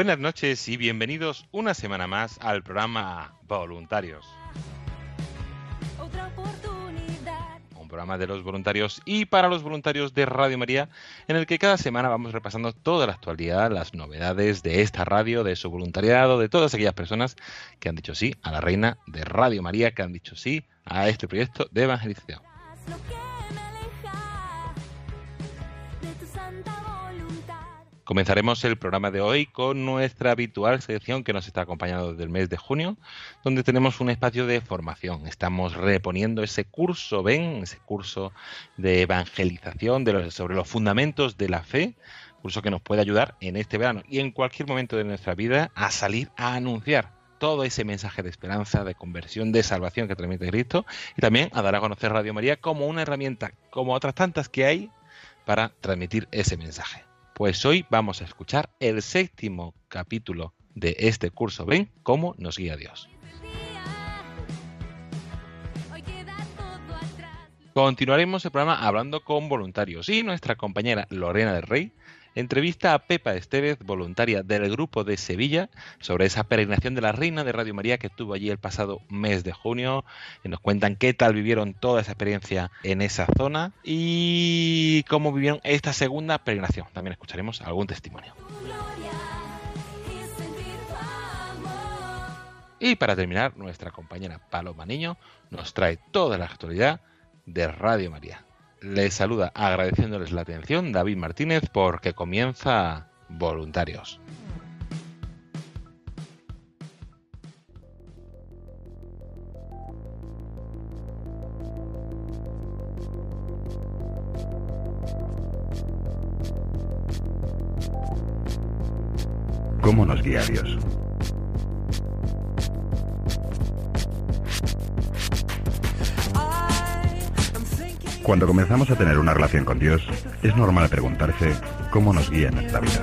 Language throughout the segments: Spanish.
Buenas noches y bienvenidos una semana más al programa Voluntarios, Otra oportunidad. un programa de los voluntarios y para los voluntarios de Radio María, en el que cada semana vamos repasando toda la actualidad, las novedades de esta radio, de su voluntariado, de todas aquellas personas que han dicho sí a la reina de Radio María, que han dicho sí a este proyecto de evangelización. Comenzaremos el programa de hoy con nuestra habitual sección que nos está acompañando desde el mes de junio, donde tenemos un espacio de formación. Estamos reponiendo ese curso, ven, ese curso de evangelización sobre los fundamentos de la fe, curso que nos puede ayudar en este verano y en cualquier momento de nuestra vida a salir a anunciar todo ese mensaje de esperanza, de conversión, de salvación que transmite Cristo y también a dar a conocer Radio María como una herramienta, como otras tantas que hay, para transmitir ese mensaje. Pues hoy vamos a escuchar el séptimo capítulo de este curso. Ven cómo nos guía Dios. Continuaremos el programa hablando con voluntarios y nuestra compañera Lorena del Rey entrevista a Pepa Estevez, voluntaria del grupo de Sevilla, sobre esa peregrinación de la Reina de Radio María que estuvo allí el pasado mes de junio. Y nos cuentan qué tal vivieron toda esa experiencia en esa zona y cómo vivieron esta segunda peregrinación. También escucharemos algún testimonio. Y para terminar, nuestra compañera Paloma Niño nos trae toda la actualidad de Radio María. Les saluda agradeciéndoles la atención David Martínez porque comienza Voluntarios. ¿Cómo nos guía? Cuando comenzamos a tener una relación con Dios, es normal preguntarse cómo nos guía en nuestra vida.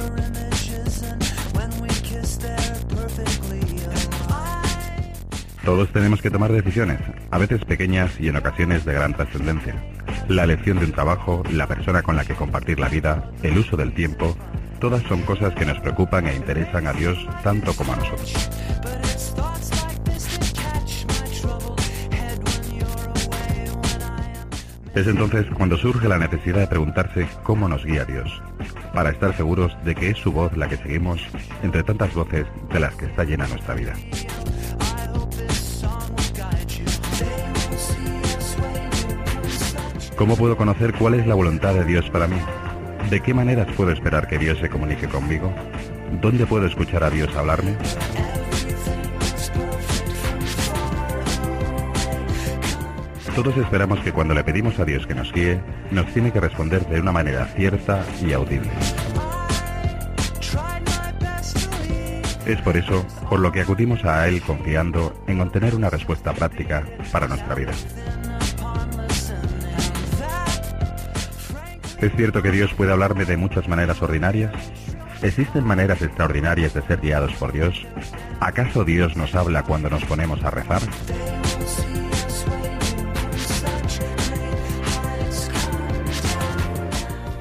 Todos tenemos que tomar decisiones, a veces pequeñas y en ocasiones de gran trascendencia. La elección de un trabajo, la persona con la que compartir la vida, el uso del tiempo, todas son cosas que nos preocupan e interesan a Dios tanto como a nosotros. Es entonces cuando surge la necesidad de preguntarse cómo nos guía Dios, para estar seguros de que es su voz la que seguimos entre tantas voces de las que está llena nuestra vida. ¿Cómo puedo conocer cuál es la voluntad de Dios para mí? ¿De qué maneras puedo esperar que Dios se comunique conmigo? ¿Dónde puedo escuchar a Dios hablarme? Todos esperamos que cuando le pedimos a Dios que nos guíe, nos tiene que responder de una manera cierta y audible. Es por eso por lo que acudimos a Él confiando en obtener una respuesta práctica para nuestra vida. ¿Es cierto que Dios puede hablarme de muchas maneras ordinarias? ¿Existen maneras extraordinarias de ser guiados por Dios? ¿Acaso Dios nos habla cuando nos ponemos a rezar?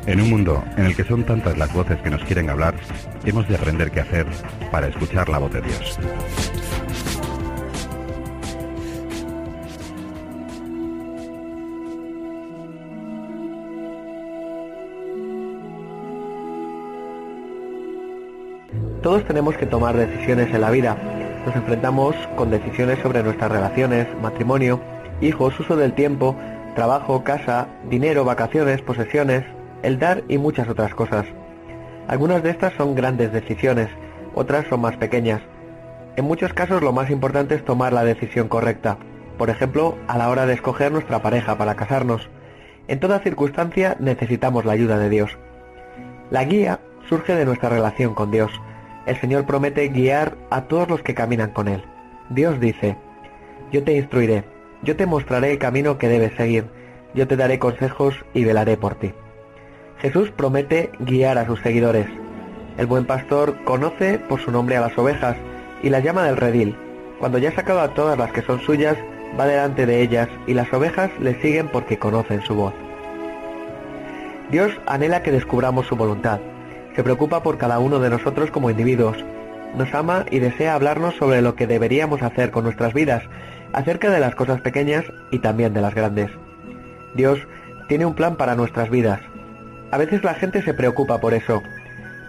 En un mundo en el que son tantas las voces que nos quieren hablar, hemos de aprender qué hacer para escuchar la voz de Dios. Todos tenemos que tomar decisiones en la vida. Nos enfrentamos con decisiones sobre nuestras relaciones, matrimonio, hijos, uso del tiempo, trabajo, casa, dinero, vacaciones, posesiones, el dar y muchas otras cosas. Algunas de estas son grandes decisiones, otras son más pequeñas. En muchos casos lo más importante es tomar la decisión correcta. Por ejemplo, a la hora de escoger nuestra pareja para casarnos. En toda circunstancia necesitamos la ayuda de Dios. La guía surge de nuestra relación con Dios. El Señor promete guiar a todos los que caminan con Él. Dios dice, yo te instruiré, yo te mostraré el camino que debes seguir, yo te daré consejos y velaré por ti. Jesús promete guiar a sus seguidores. El buen pastor conoce por su nombre a las ovejas y las llama del redil. Cuando ya ha sacado a todas las que son suyas, va delante de ellas y las ovejas le siguen porque conocen su voz. Dios anhela que descubramos su voluntad. Se preocupa por cada uno de nosotros como individuos. Nos ama y desea hablarnos sobre lo que deberíamos hacer con nuestras vidas, acerca de las cosas pequeñas y también de las grandes. Dios tiene un plan para nuestras vidas. A veces la gente se preocupa por eso.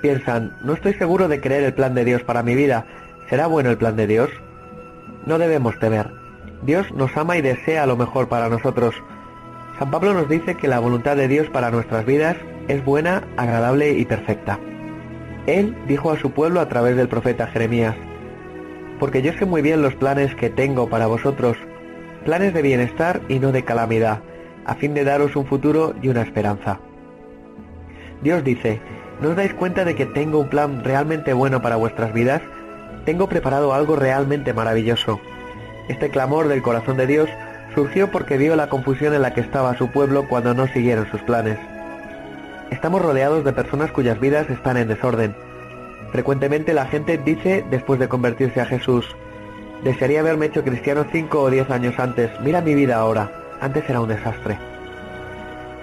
Piensan, no estoy seguro de creer el plan de Dios para mi vida. ¿Será bueno el plan de Dios? No debemos temer. Dios nos ama y desea lo mejor para nosotros. San Pablo nos dice que la voluntad de Dios para nuestras vidas es buena, agradable y perfecta. Él dijo a su pueblo a través del profeta Jeremías, porque yo sé muy bien los planes que tengo para vosotros, planes de bienestar y no de calamidad, a fin de daros un futuro y una esperanza. Dios dice, ¿no os dais cuenta de que tengo un plan realmente bueno para vuestras vidas? Tengo preparado algo realmente maravilloso. Este clamor del corazón de Dios surgió porque vio la confusión en la que estaba su pueblo cuando no siguieron sus planes. Estamos rodeados de personas cuyas vidas están en desorden. Frecuentemente la gente dice después de convertirse a Jesús, desearía haberme hecho cristiano cinco o diez años antes, mira mi vida ahora, antes era un desastre.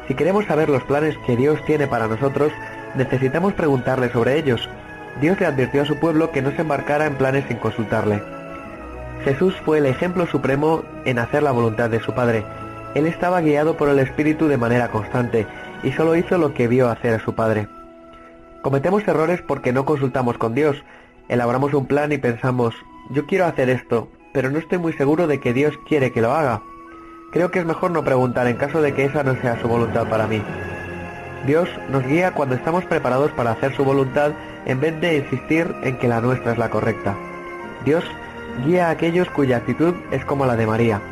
Si queremos saber los planes que Dios tiene para nosotros, necesitamos preguntarle sobre ellos. Dios le advirtió a su pueblo que no se embarcara en planes sin consultarle. Jesús fue el ejemplo supremo en hacer la voluntad de su Padre. Él estaba guiado por el Espíritu de manera constante y solo hizo lo que vio hacer a su Padre. Cometemos errores porque no consultamos con Dios. Elaboramos un plan y pensamos, yo quiero hacer esto, pero no estoy muy seguro de que Dios quiere que lo haga. Creo que es mejor no preguntar en caso de que esa no sea su voluntad para mí. Dios nos guía cuando estamos preparados para hacer su voluntad en vez de insistir en que la nuestra es la correcta. Dios guía a aquellos cuya actitud es como la de María.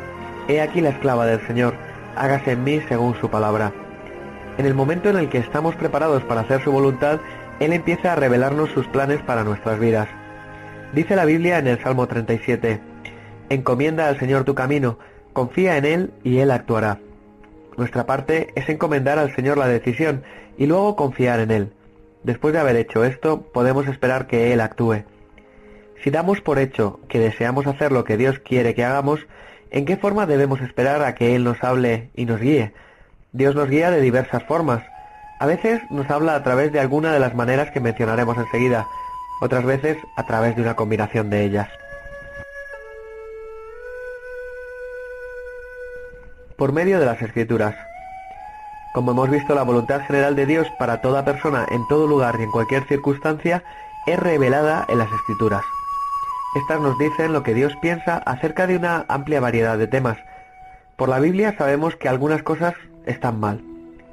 He aquí la esclava del Señor, hágase en mí según su palabra. En el momento en el que estamos preparados para hacer su voluntad, Él empieza a revelarnos sus planes para nuestras vidas. Dice la Biblia en el Salmo 37, Encomienda al Señor tu camino, confía en Él y Él actuará. Nuestra parte es encomendar al Señor la decisión y luego confiar en Él. Después de haber hecho esto, podemos esperar que Él actúe. Si damos por hecho que deseamos hacer lo que Dios quiere que hagamos, ¿en qué forma debemos esperar a que Él nos hable y nos guíe? Dios nos guía de diversas formas. A veces nos habla a través de alguna de las maneras que mencionaremos enseguida, otras veces a través de una combinación de ellas. Por medio de las escrituras. Como hemos visto, la voluntad general de Dios para toda persona en todo lugar y en cualquier circunstancia es revelada en las escrituras. Estas nos dicen lo que Dios piensa acerca de una amplia variedad de temas. Por la Biblia sabemos que algunas cosas están mal,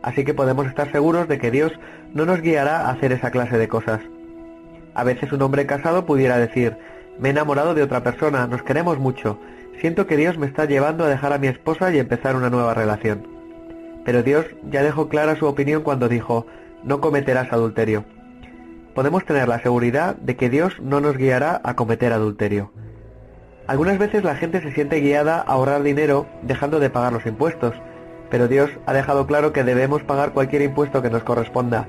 así que podemos estar seguros de que Dios no nos guiará a hacer esa clase de cosas. A veces un hombre casado pudiera decir, me he enamorado de otra persona, nos queremos mucho, siento que Dios me está llevando a dejar a mi esposa y empezar una nueva relación. Pero Dios ya dejó clara su opinión cuando dijo, no cometerás adulterio. Podemos tener la seguridad de que Dios no nos guiará a cometer adulterio. Algunas veces la gente se siente guiada a ahorrar dinero dejando de pagar los impuestos, pero Dios ha dejado claro que debemos pagar cualquier impuesto que nos corresponda.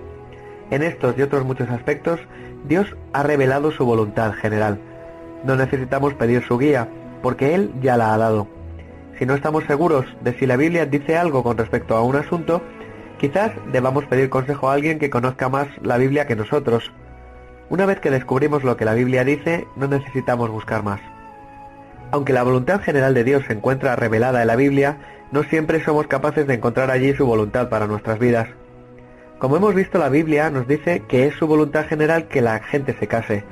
En estos y otros muchos aspectos, Dios ha revelado su voluntad general. No necesitamos pedir su guía, porque Él ya la ha dado. Si no estamos seguros de si la Biblia dice algo con respecto a un asunto, quizás debamos pedir consejo a alguien que conozca más la Biblia que nosotros. Una vez que descubrimos lo que la Biblia dice, no necesitamos buscar más. Aunque la voluntad general de Dios se encuentra revelada en la Biblia, no siempre somos capaces de encontrar allí su voluntad para nuestras vidas. Como hemos visto, la Biblia nos dice que es su voluntad general que la gente se case.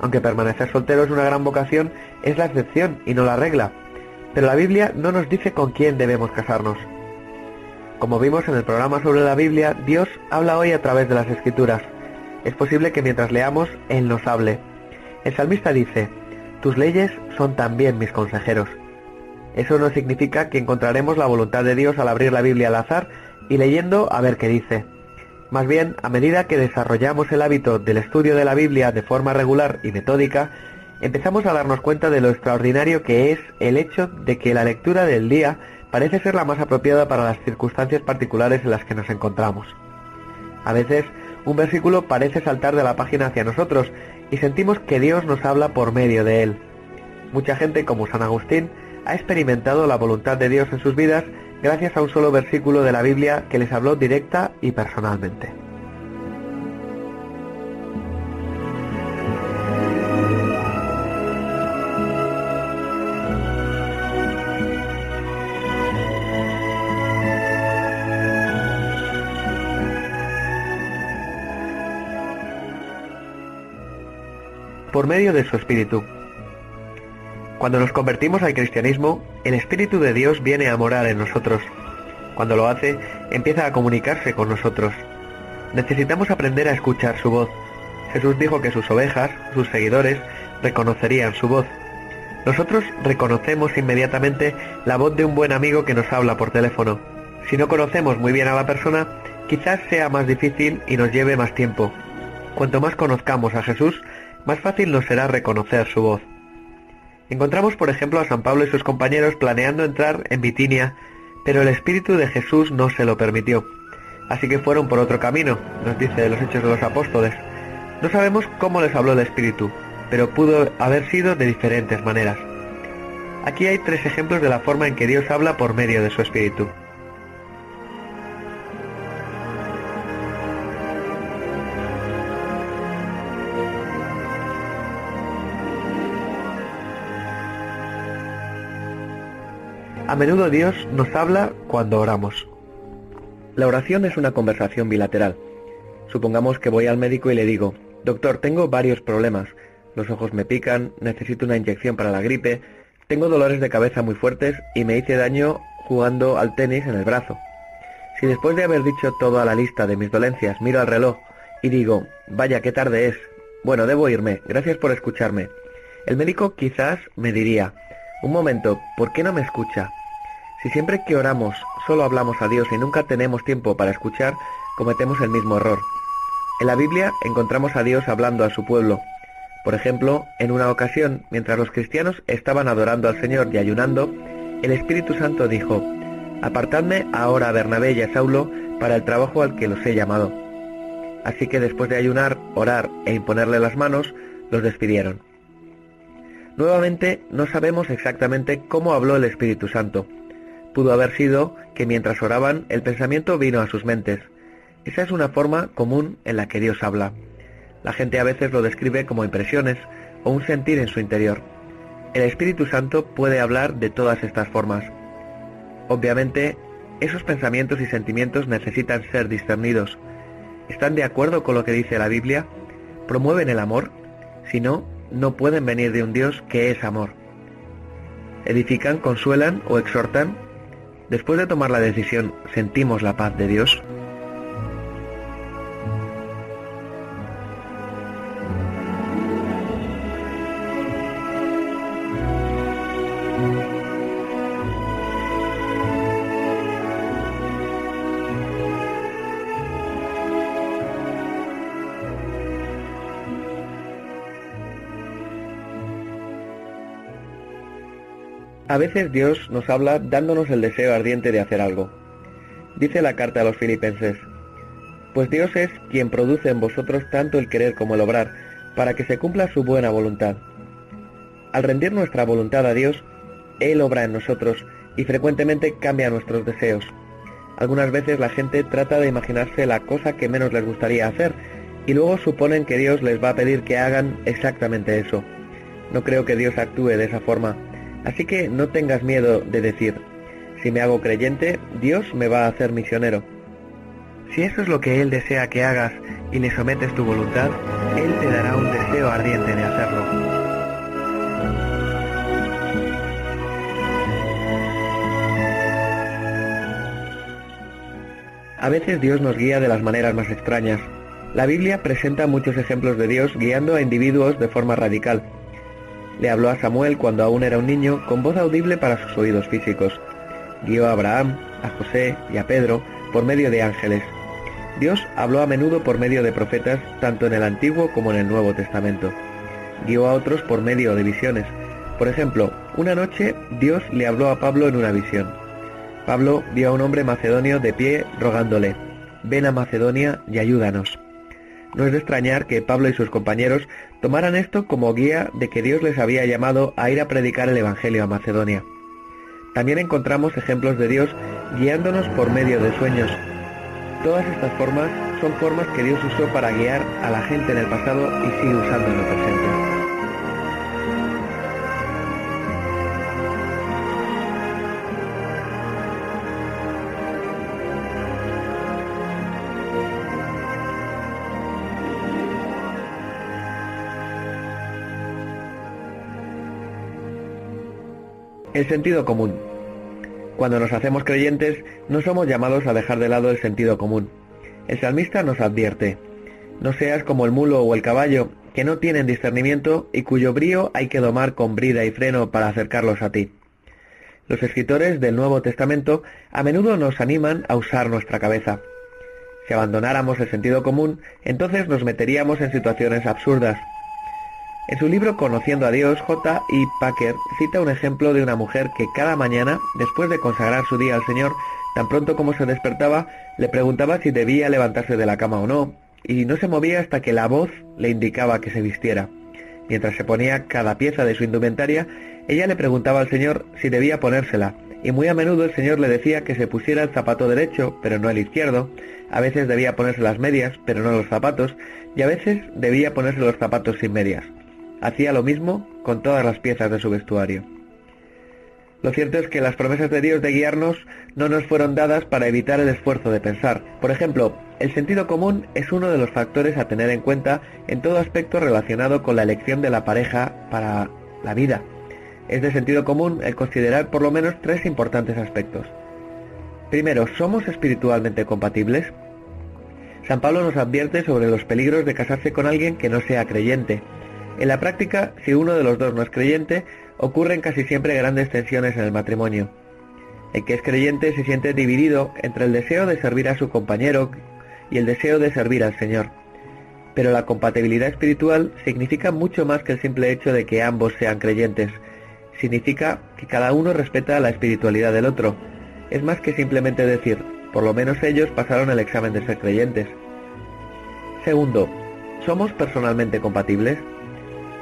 Aunque permanecer soltero es una gran vocación, es la excepción y no la regla. Pero la Biblia no nos dice con quién debemos casarnos. Como vimos en el programa sobre la Biblia, Dios habla hoy a través de las Escrituras. Es posible que mientras leamos, Él nos hable. El salmista dice, Tus leyes son también mis consejeros. Eso no significa que encontraremos la voluntad de Dios al abrir la Biblia al azar y leyendo a ver qué dice. Más bien, a medida que desarrollamos el hábito del estudio de la Biblia de forma regular y metódica, empezamos a darnos cuenta de lo extraordinario que es el hecho de que la lectura del día parece ser la más apropiada para las circunstancias particulares en las que nos encontramos. A veces, un versículo parece saltar de la página hacia nosotros y sentimos que Dios nos habla por medio de él. Mucha gente, como San Agustín, ha experimentado la voluntad de Dios en sus vidas gracias a un solo versículo de la Biblia que les habló directa y personalmente. por medio de su Espíritu. Cuando nos convertimos al cristianismo, el Espíritu de Dios viene a morar en nosotros. Cuando lo hace, empieza a comunicarse con nosotros. Necesitamos aprender a escuchar su voz. Jesús dijo que sus ovejas, sus seguidores, reconocerían su voz. Nosotros reconocemos inmediatamente la voz de un buen amigo que nos habla por teléfono. Si no conocemos muy bien a la persona, quizás sea más difícil y nos lleve más tiempo. Cuanto más conozcamos a Jesús, más fácil nos será reconocer su voz. Encontramos, por ejemplo, a San Pablo y sus compañeros planeando entrar en Bitinia, pero el Espíritu de Jesús no se lo permitió. Así que fueron por otro camino, nos dice los Hechos de los Apóstoles. No sabemos cómo les habló el Espíritu, pero pudo haber sido de diferentes maneras. Aquí hay tres ejemplos de la forma en que Dios habla por medio de su Espíritu. A menudo Dios nos habla cuando oramos. La oración es una conversación bilateral. Supongamos que voy al médico y le digo, doctor, tengo varios problemas. Los ojos me pican, necesito una inyección para la gripe, tengo dolores de cabeza muy fuertes y me hice daño jugando al tenis en el brazo. Si después de haber dicho toda la lista de mis dolencias miro al reloj y digo, vaya, qué tarde es, bueno, debo irme, gracias por escucharme. El médico quizás me diría, un momento, ¿por qué no me escucha? Si siempre que oramos solo hablamos a Dios y nunca tenemos tiempo para escuchar, cometemos el mismo error. En la Biblia encontramos a Dios hablando a su pueblo. Por ejemplo, en una ocasión, mientras los cristianos estaban adorando al Señor y ayunando, el Espíritu Santo dijo, Apartadme ahora a Bernabé y a Saulo para el trabajo al que los he llamado. Así que después de ayunar, orar e imponerle las manos, los despidieron. Nuevamente, no sabemos exactamente cómo habló el Espíritu Santo. Pudo haber sido que mientras oraban el pensamiento vino a sus mentes. Esa es una forma común en la que Dios habla. La gente a veces lo describe como impresiones o un sentir en su interior. El Espíritu Santo puede hablar de todas estas formas. Obviamente, esos pensamientos y sentimientos necesitan ser discernidos. ¿Están de acuerdo con lo que dice la Biblia? ¿Promueven el amor? Si no, no pueden venir de un Dios que es amor. Edifican, consuelan o exhortan. Después de tomar la decisión, ¿sentimos la paz de Dios? A veces Dios nos habla dándonos el deseo ardiente de hacer algo. Dice la carta a los filipenses, pues Dios es quien produce en vosotros tanto el querer como el obrar, para que se cumpla su buena voluntad. Al rendir nuestra voluntad a Dios, Él obra en nosotros y frecuentemente cambia nuestros deseos. Algunas veces la gente trata de imaginarse la cosa que menos les gustaría hacer y luego suponen que Dios les va a pedir que hagan exactamente eso. No creo que Dios actúe de esa forma, así que no tengas miedo de decir, si me hago creyente, Dios me va a hacer misionero. Si eso es lo que Él desea que hagas y le sometes tu voluntad, Él te dará un deseo ardiente de hacerlo. A veces Dios nos guía de las maneras más extrañas. La Biblia presenta muchos ejemplos de Dios guiando a individuos de forma radical. Le habló a Samuel cuando aún era un niño con voz audible para sus oídos físicos. Guió a Abraham, a José y a Pedro por medio de ángeles. Dios habló a menudo por medio de profetas tanto en el Antiguo como en el Nuevo Testamento. Guió a otros por medio de visiones. Por ejemplo, una noche Dios le habló a Pablo en una visión. Pablo vio a un hombre macedonio de pie rogándole, ven a Macedonia y ayúdanos. No es de extrañar que Pablo y sus compañeros tomaran esto como guía de que Dios les había llamado a ir a predicar el Evangelio a Macedonia. También encontramos ejemplos de Dios guiándonos por medio de sueños. Todas estas formas son formas que Dios usó para guiar a la gente en el pasado y sigue usando en el presente. El sentido común. Cuando nos hacemos creyentes, no somos llamados a dejar de lado el sentido común. El salmista nos advierte, no seas como el mulo o el caballo, que no tienen discernimiento y cuyo brío hay que domar con brida y freno para acercarlos a ti. Los escritores del Nuevo Testamento a menudo nos animan a usar nuestra cabeza. Si abandonáramos el sentido común, entonces nos meteríamos en situaciones absurdas, en su libro Conociendo a Dios, J. E. Packer cita un ejemplo de una mujer que cada mañana, después de consagrar su día al Señor, tan pronto como se despertaba, le preguntaba si debía levantarse de la cama o no, y no se movía hasta que la voz le indicaba que se vistiera. Mientras se ponía cada pieza de su indumentaria, ella le preguntaba al Señor si debía ponérsela, y muy a menudo el Señor le decía que se pusiera el zapato derecho, pero no el izquierdo, a veces debía ponerse las medias, pero no los zapatos, y a veces debía ponerse los zapatos sin medias. Hacía lo mismo con todas las piezas de su vestuario. Lo cierto es que las promesas de Dios de guiarnos no nos fueron dadas para evitar el esfuerzo de pensar. Por ejemplo, el sentido común es uno de los factores a tener en cuenta en todo aspecto relacionado con la elección de la pareja para la vida. Es de sentido común el considerar por lo menos tres importantes aspectos. Primero, ¿somos espiritualmente compatibles? San Pablo nos advierte sobre los peligros de casarse con alguien que no sea creyente. En la práctica, si uno de los dos no es creyente, ocurren casi siempre grandes tensiones en el matrimonio. El que es creyente se siente dividido entre el deseo de servir a su compañero y el deseo de servir al Señor. Pero la compatibilidad espiritual significa mucho más que el simple hecho de que ambos sean creyentes. Significa que cada uno respeta la espiritualidad del otro. Es más que simplemente decir, por lo menos ellos pasaron el examen de ser creyentes. Segundo, ¿somos personalmente compatibles?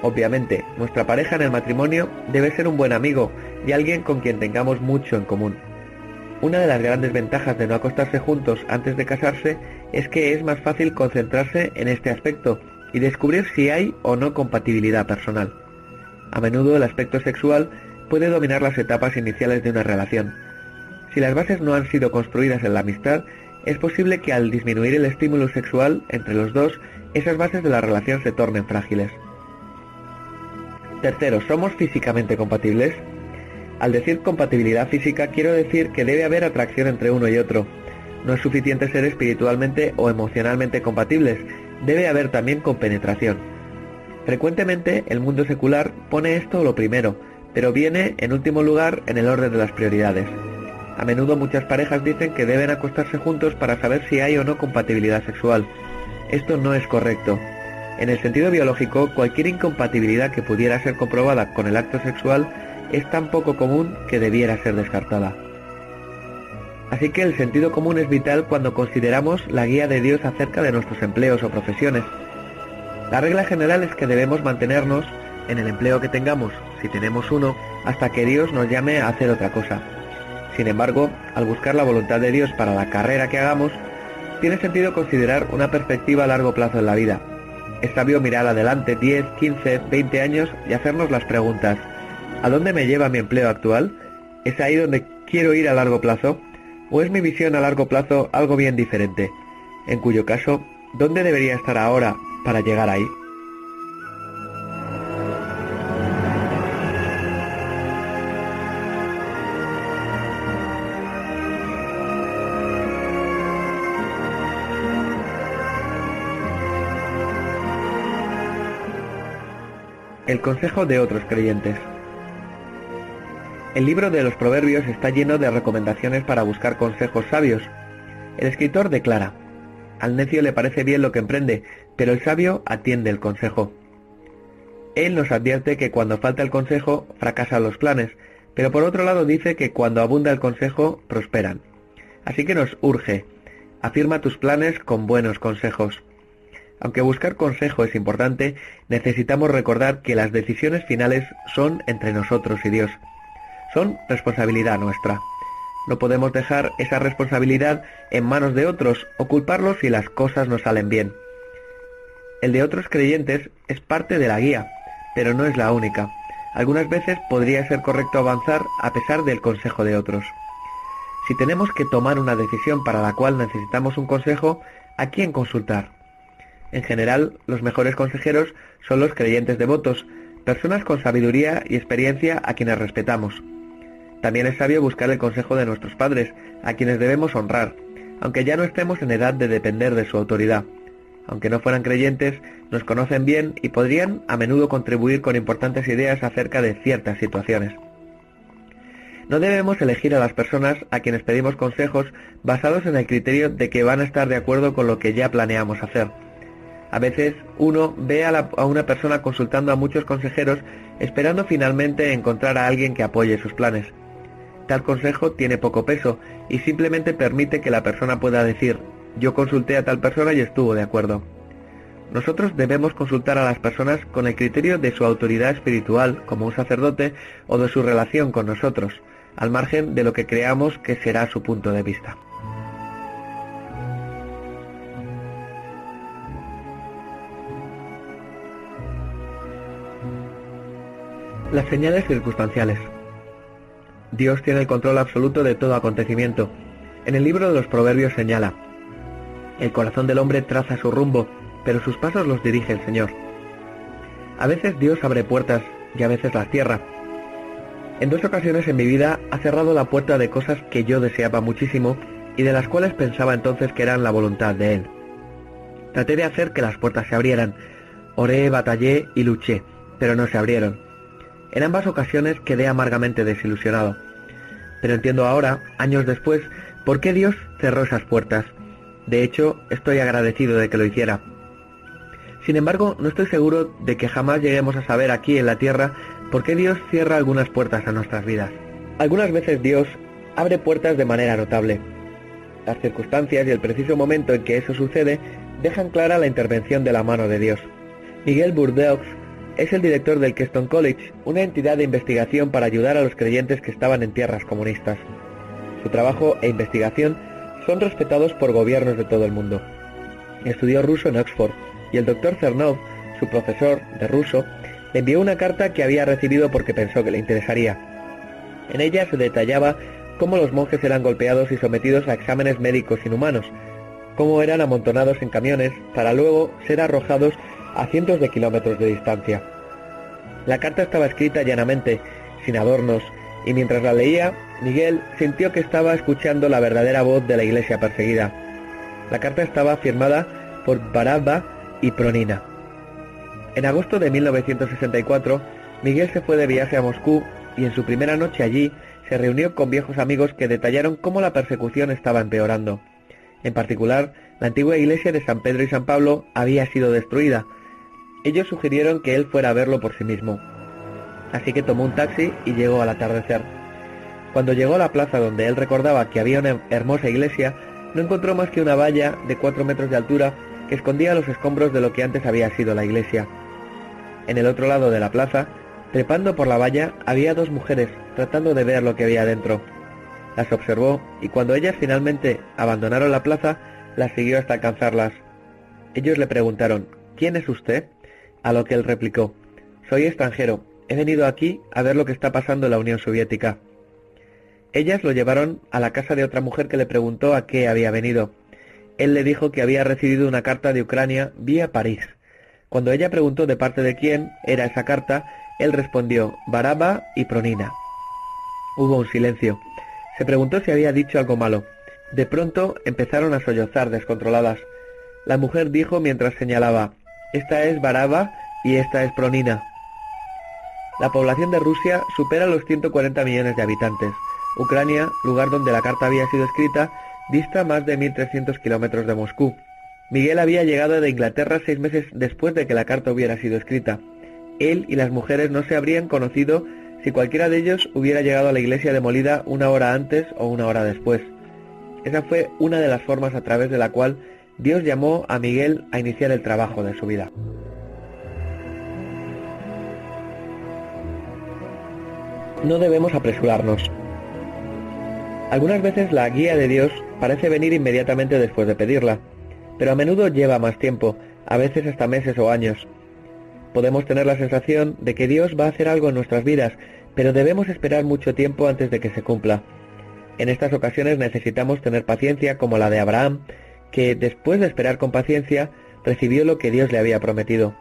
Obviamente, nuestra pareja en el matrimonio debe ser un buen amigo y alguien con quien tengamos mucho en común. Una de las grandes ventajas de no acostarse juntos antes de casarse es que es más fácil concentrarse en este aspecto y descubrir si hay o no compatibilidad personal. A menudo el aspecto sexual puede dominar las etapas iniciales de una relación. Si las bases no han sido construidas en la amistad, es posible que al disminuir el estímulo sexual entre los dos, esas bases de la relación se tornen frágiles. Tercero, ¿somos físicamente compatibles? Al decir compatibilidad física quiero decir que debe haber atracción entre uno y otro. No es suficiente ser espiritualmente o emocionalmente compatibles, debe haber también compenetración. Frecuentemente el mundo secular pone esto lo primero, pero viene en último lugar en el orden de las prioridades. A menudo muchas parejas dicen que deben acostarse juntos para saber si hay o no compatibilidad sexual. Esto no es correcto. En el sentido biológico, cualquier incompatibilidad que pudiera ser comprobada con el acto sexual es tan poco común que debiera ser descartada. Así que el sentido común es vital cuando consideramos la guía de Dios acerca de nuestros empleos o profesiones. La regla general es que debemos mantenernos en el empleo que tengamos, si tenemos uno, hasta que Dios nos llame a hacer otra cosa. Sin embargo, al buscar la voluntad de Dios para la carrera que hagamos, tiene sentido considerar una perspectiva a largo plazo en la vida. Es sabio mirar adelante 10, 15, 20 años y hacernos las preguntas. ¿A dónde me lleva mi empleo actual? ¿Es ahí donde quiero ir a largo plazo? ¿O es mi visión a largo plazo algo bien diferente? En cuyo caso, ¿dónde debería estar ahora para llegar ahí? El consejo de otros creyentes. El libro de los Proverbios está lleno de recomendaciones para buscar consejos sabios. El escritor declara, Al necio le parece bien lo que emprende, pero el sabio atiende el consejo. Él nos advierte que cuando falta el consejo, fracasan los planes, pero por otro lado dice que cuando abunda el consejo, prosperan. Así que nos urge, afirma tus planes con buenos consejos. Aunque buscar consejo es importante, necesitamos recordar que las decisiones finales son entre nosotros y Dios. Son responsabilidad nuestra. No podemos dejar esa responsabilidad en manos de otros o culparlos si las cosas no salen bien. El de otros creyentes es parte de la guía, pero no es la única. Algunas veces podría ser correcto avanzar a pesar del consejo de otros. Si tenemos que tomar una decisión para la cual necesitamos un consejo, ¿a quién consultar? En general, los mejores consejeros son los creyentes devotos, personas con sabiduría y experiencia a quienes respetamos. También es sabio buscar el consejo de nuestros padres, a quienes debemos honrar, aunque ya no estemos en edad de depender de su autoridad. Aunque no fueran creyentes, nos conocen bien y podrían a menudo contribuir con importantes ideas acerca de ciertas situaciones. No debemos elegir a las personas a quienes pedimos consejos basados en el criterio de que van a estar de acuerdo con lo que ya planeamos hacer. A veces uno ve a, una persona consultando a muchos consejeros esperando finalmente encontrar a alguien que apoye sus planes. Tal consejo tiene poco peso y simplemente permite que la persona pueda decir yo consulté a tal persona y estuvo de acuerdo. Nosotros debemos consultar a las personas con el criterio de su autoridad espiritual como un sacerdote o de su relación con nosotros, al margen de lo que creamos que será su punto de vista. Las señales circunstanciales. Dios tiene el control absoluto de todo acontecimiento. En el libro de los Proverbios señala, el corazón del hombre traza su rumbo, pero sus pasos los dirige el Señor. A veces Dios abre puertas y a veces las cierra. En dos ocasiones en mi vida ha cerrado la puerta de cosas que yo deseaba muchísimo y de las cuales pensaba entonces que eran la voluntad de Él. Traté de hacer que las puertas se abrieran. Oré, batallé y luché, pero no se abrieron. En ambas ocasiones quedé amargamente desilusionado. Pero entiendo ahora, años después, por qué Dios cerró esas puertas. De hecho, estoy agradecido de que lo hiciera. Sin embargo, no estoy seguro de que jamás lleguemos a saber aquí en la Tierra por qué Dios cierra algunas puertas a nuestras vidas. Algunas veces Dios abre puertas de manera notable. Las circunstancias y el preciso momento en que eso sucede dejan clara la intervención de la mano de Dios. Miguel Bourdeaux es el director del Keston College, una entidad de investigación para ayudar a los creyentes que estaban en tierras comunistas. Su trabajo e investigación son respetados por gobiernos de todo el mundo. Estudió ruso en Oxford y el doctor Cernov, su profesor de ruso, le envió una carta que había recibido porque pensó que le interesaría. En ella se detallaba cómo los monjes eran golpeados y sometidos a exámenes médicos inhumanos, cómo eran amontonados en camiones para luego ser arrojados a cientos de kilómetros de distancia. La carta estaba escrita llanamente, sin adornos, y mientras la leía, Miguel sintió que estaba escuchando la verdadera voz de la iglesia perseguida. La carta estaba firmada por Barabba y Pronina. En agosto de 1964, Miguel se fue de viaje a Moscú y en su primera noche allí se reunió con viejos amigos que detallaron cómo la persecución estaba empeorando. En particular, la antigua iglesia de San Pedro y San Pablo había sido destruida. Ellos sugirieron que él fuera a verlo por sí mismo. Así que tomó un taxi y llegó al atardecer. Cuando llegó a la plaza donde él recordaba que había una hermosa iglesia, no encontró más que una valla de cuatro metros de altura que escondía los escombros de lo que antes había sido la iglesia. En el otro lado de la plaza, trepando por la valla, había dos mujeres tratando de ver lo que había dentro. Las observó y cuando ellas finalmente abandonaron la plaza, las siguió hasta alcanzarlas. Ellos le preguntaron, ¿quién es usted? A lo que él replicó, soy extranjero, he venido aquí a ver lo que está pasando en la Unión Soviética. Ellas lo llevaron a la casa de otra mujer que le preguntó a qué había venido. Él le dijo que había recibido una carta de Ucrania vía París. Cuando ella preguntó de parte de quién era esa carta, él respondió Baraba y Pronina. Hubo un silencio. Se preguntó si había dicho algo malo. De pronto empezaron a sollozar descontroladas. La mujer dijo mientras señalaba Esta es Baraba y esta es Pronina. La población de Rusia supera los 140 millones de habitantes. Ucrania, lugar donde la carta había sido escrita, dista más de 1.300 kilómetros de Moscú. Miguel había llegado de Inglaterra seis meses después de que la carta hubiera sido escrita. Él y las mujeres no se habrían conocido si cualquiera de ellos hubiera llegado a la iglesia demolida una hora antes o una hora después. Esa fue una de las formas a través de la cual Dios llamó a Miguel a iniciar el trabajo de su vida. No debemos apresurarnos. Algunas veces la guía de Dios parece venir inmediatamente después de pedirla, pero a menudo lleva más tiempo, a veces hasta meses o años. Podemos tener la sensación de que Dios va a hacer algo en nuestras vidas, pero debemos esperar mucho tiempo antes de que se cumpla. En estas ocasiones necesitamos tener paciencia como la de Abraham, que después de esperar con paciencia recibió lo que Dios le había prometido.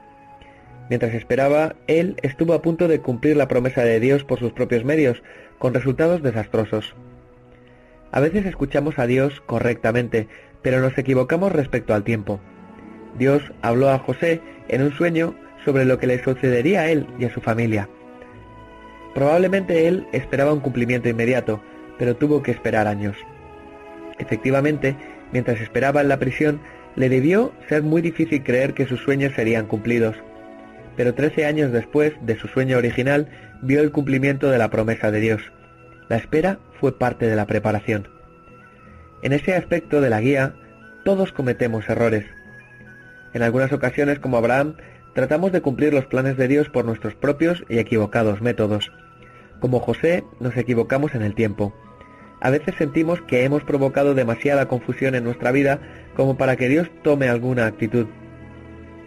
Mientras esperaba, él estuvo a punto de cumplir la promesa de Dios por sus propios medios, con resultados desastrosos. A veces escuchamos a Dios correctamente, pero nos equivocamos respecto al tiempo. Dios habló a José en un sueño sobre lo que le sucedería a él y a su familia. Probablemente él esperaba un cumplimiento inmediato, pero tuvo que esperar años. Efectivamente, mientras esperaba en la prisión, le debió ser muy difícil creer que sus sueños serían cumplidos. Pero trece años después de su sueño original, vio el cumplimiento de la promesa de Dios. La espera fue parte de la preparación. En ese aspecto de la guía, todos cometemos errores. En algunas ocasiones, como Abraham, tratamos de cumplir los planes de Dios por nuestros propios y equivocados métodos. Como José, nos equivocamos en el tiempo. A veces sentimos que hemos provocado demasiada confusión en nuestra vida como para que Dios tome alguna actitud.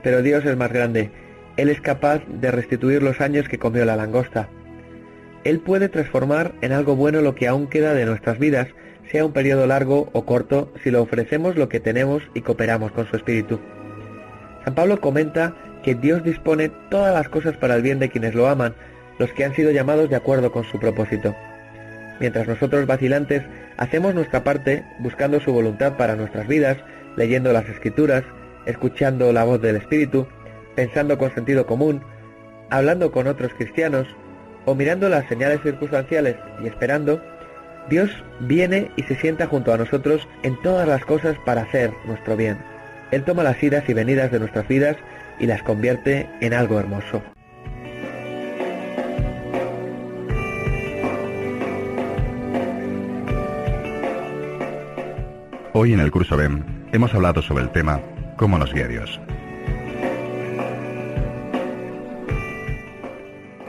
Pero Dios es más grande. Él es capaz de restituir los años que comió la langosta. Él puede transformar en algo bueno lo que aún queda de nuestras vidas, sea un periodo largo o corto, si lo ofrecemos lo que tenemos y cooperamos con su espíritu. San Pablo comenta que Dios dispone todas las cosas para el bien de quienes lo aman, los que han sido llamados de acuerdo con su propósito. Mientras nosotros vacilantes hacemos nuestra parte buscando su voluntad para nuestras vidas, leyendo las escrituras, escuchando la voz del Espíritu, pensando con sentido común, hablando con otros cristianos, o mirando las señales circunstanciales y esperando, Dios viene y se sienta junto a nosotros en todas las cosas para hacer nuestro bien. Él toma las idas y venidas de nuestras vidas y las convierte en algo hermoso. Hoy en el curso BEM hemos hablado sobre el tema ¿Cómo nos guía Dios?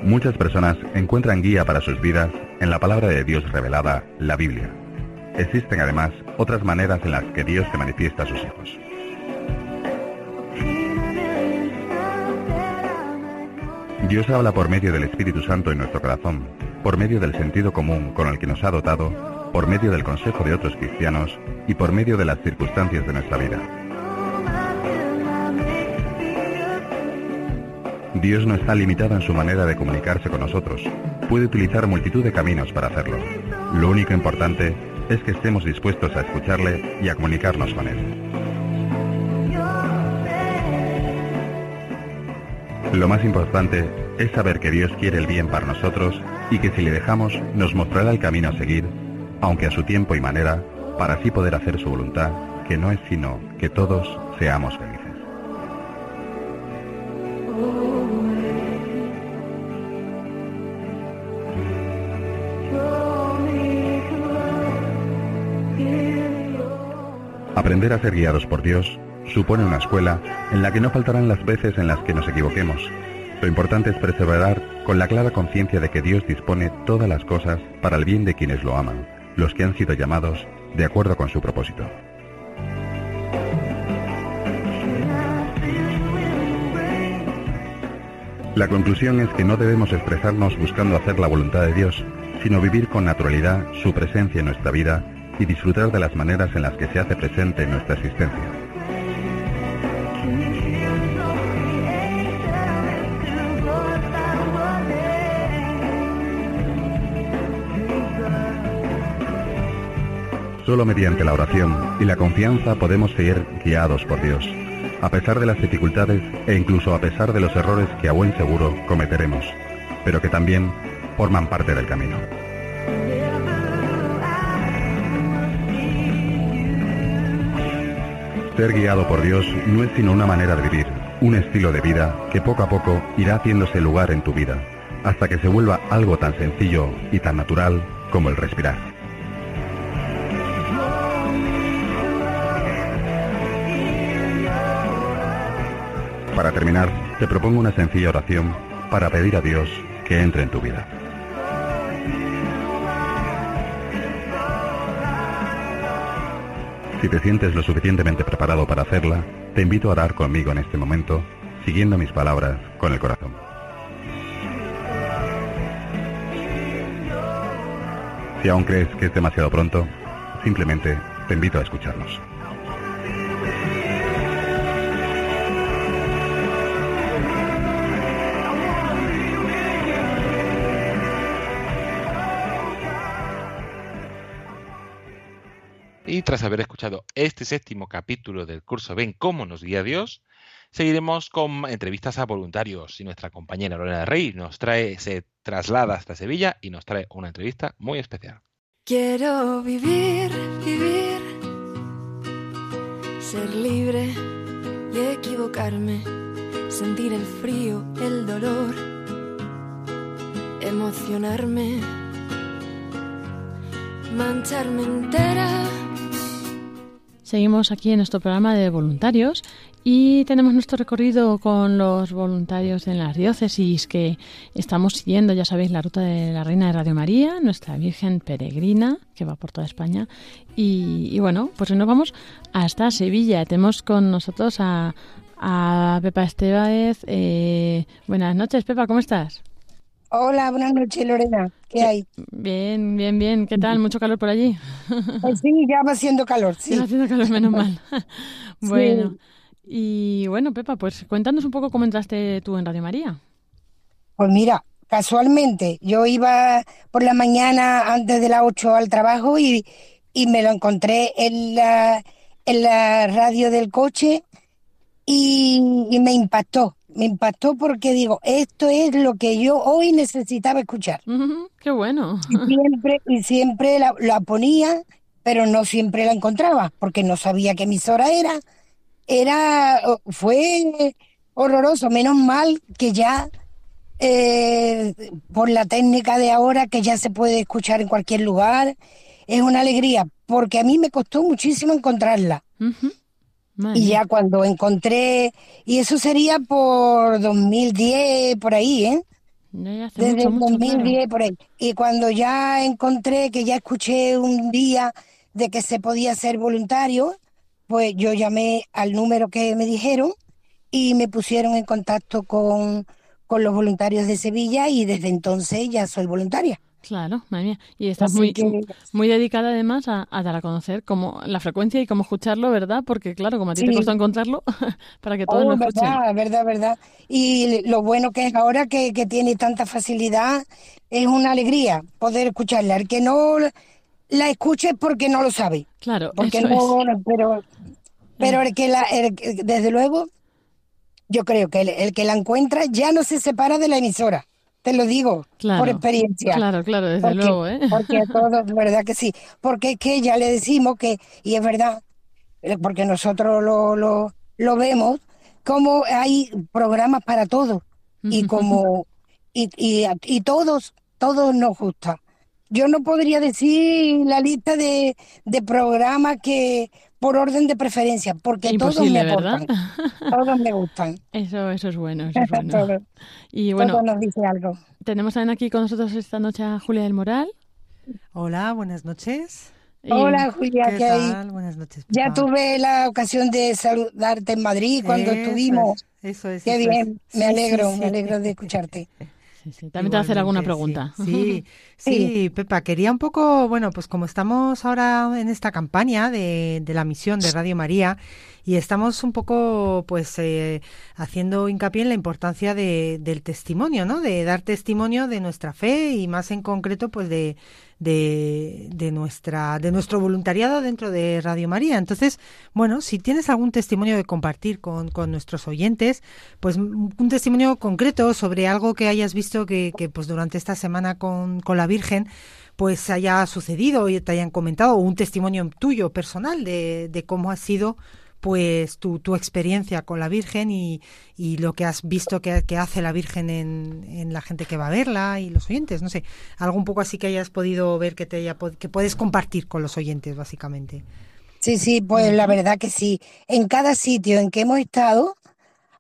Muchas personas encuentran guía para sus vidas en la palabra de Dios revelada, la Biblia. Existen además otras maneras en las que Dios se manifiesta a sus hijos. Dios habla por medio del Espíritu Santo en nuestro corazón, por medio del sentido común con el que nos ha dotado, por medio del consejo de otros cristianos y por medio de las circunstancias de nuestra vida. Dios no está limitado en su manera de comunicarse con nosotros. Puede utilizar multitud de caminos para hacerlo. Lo único importante es que estemos dispuestos a escucharle y a comunicarnos con él. Lo más importante es saber que Dios quiere el bien para nosotros y que si le dejamos nos mostrará el camino a seguir, aunque a su tiempo y manera, para así poder hacer su voluntad, que no es sino que todos seamos felices. Aprender a ser guiados por Dios supone una escuela en la que no faltarán las veces en las que nos equivoquemos. Lo importante es perseverar con la clara conciencia de que Dios dispone todas las cosas para el bien de quienes lo aman, los que han sido llamados de acuerdo con su propósito. La conclusión es que no debemos expresarnos buscando hacer la voluntad de Dios, sino vivir con naturalidad su presencia en nuestra vida y disfrutar de las maneras en las que se hace presente en nuestra existencia. Solo mediante la oración y la confianza podemos ser guiados por Dios, a pesar de las dificultades e incluso a pesar de los errores que a buen seguro cometeremos, pero que también forman parte del camino. Ser guiado por Dios no es sino una manera de vivir, un estilo de vida que poco a poco irá haciéndose lugar en tu vida, hasta que se vuelva algo tan sencillo y tan natural como el respirar. Para terminar, te propongo una sencilla oración para pedir a Dios que entre en tu vida. Si te sientes lo suficientemente preparado para hacerla, te invito a orar conmigo en este momento, siguiendo mis palabras con el corazón. Si aún crees que es demasiado pronto, simplemente te invito a escucharnos. Y tras haber escuchado este séptimo capítulo del curso Ven cómo nos guía Dios, seguiremos con entrevistas a voluntarios y nuestra compañera Lorena Rey nos trae, se traslada hasta Sevilla y nos trae una entrevista muy especial. Quiero vivir, vivir, ser libre y equivocarme, sentir el frío, el dolor, emocionarme, mancharme entera. Seguimos aquí en nuestro programa de voluntarios y tenemos nuestro recorrido con los voluntarios en las diócesis que estamos siguiendo, ya sabéis, la ruta de la Reina de Radio María, nuestra Virgen Peregrina, que va por toda España. Y, bueno, pues nos vamos hasta Sevilla. Tenemos con nosotros a, a Pepa Estebáez. Eh, buenas noches, Pepa, ¿cómo estás? Hola, buenas noches, Lorena. ¿Qué hay? Bien, bien, bien. ¿Qué tal? ¿Mucho calor por allí? Pues sí, ya va haciendo calor, sí. Ya va haciendo calor, menos mal. bueno, y bueno, Pepa, pues cuéntanos un poco cómo entraste tú en Radio María. Pues mira, casualmente, yo iba por la mañana antes de las 8 al trabajo y, y me lo encontré en la, en la radio del coche y, y me impactó. Me impactó porque digo, esto es lo que yo hoy necesitaba escuchar. Qué bueno. Y siempre, y siempre la, la ponía, pero no siempre la encontraba, porque no sabía qué emisora era. Era, fue horroroso, menos mal que ya, eh, por la técnica de ahora, que ya se puede escuchar en cualquier lugar, es una alegría, porque a mí me costó muchísimo encontrarla. Madre Y ya cuando encontré, y eso sería por 2010, por ahí, ¿eh? Ya, ya hace Desde mucho, el mucho, claro. 2010 por ahí. Y cuando ya encontré, que ya escuché un día de que se podía ser voluntario, pues yo llamé al número que me dijeron y me pusieron en contacto con, con los voluntarios de Sevilla y desde entonces ya soy voluntaria. Claro, madre mía. Y estás Así muy, que- muy dedicada además a, a dar a conocer cómo la frecuencia y cómo escucharlo, ¿verdad? Porque claro, como a ti te costó encontrarlo, para que todos Oh, lo escuchen. verdad, verdad, verdad. Y lo bueno que es ahora que, que tiene tanta facilidad, es una alegría poder escucharla. El que no la escuche es porque no lo sabe. Claro, porque eso no, es. pero pero el que la el desde luego yo creo que el, el que la encuentra ya no se separa de la emisora te lo digo Claro, por experiencia. Claro, claro, desde porque, luego, ¿eh? porque a todos verdad que sí. Porque es que ya le decimos que y es verdad eh, porque nosotros lo lo, lo vemos como hay programas para todos y como y, y, y todos todos nos gusta yo no podría decir la lista de, de programas que por orden de preferencia, porque todos me aportan, todos me gustan, Eso, eso es bueno, eso es bueno. Y bueno, todos nos dice algo. tenemos también aquí con nosotros esta noche a Julia del Moral. Hola, buenas noches. Y- Hola Julia, ¿Qué ¿qué hay? tal? Buenas noches. Ya tuve la ocasión de saludarte en Madrid cuando Eso estuvimos es, Eso es. Qué eso es. bien, me sí, alegro, sí. me alegro de escucharte. Sí, sí. También te va a hacer alguna pregunta. Sí, sí, sí, Pepa, quería un poco, bueno, pues como estamos ahora en esta campaña de, de la misión de Radio María y estamos un poco, pues, eh, haciendo hincapié en la importancia de, del testimonio, ¿no? De dar testimonio de nuestra fe y más en concreto, pues, de, nuestra, de nuestro voluntariado dentro de Radio María. Entonces, bueno, si tienes algún testimonio de compartir con, con nuestros oyentes, pues un testimonio concreto sobre algo que hayas visto que, que pues durante esta semana con, con la Virgen pues haya sucedido y te hayan comentado, un testimonio tuyo personal de, de cómo ha sido pues tu, tu experiencia con la Virgen y, y lo que has visto que, que hace la Virgen en, en la gente que va a verla y los oyentes, no sé, algo un poco así que hayas podido ver que te haya, que puedes compartir con los oyentes básicamente. Sí, sí, pues la verdad que sí. En cada sitio en que hemos estado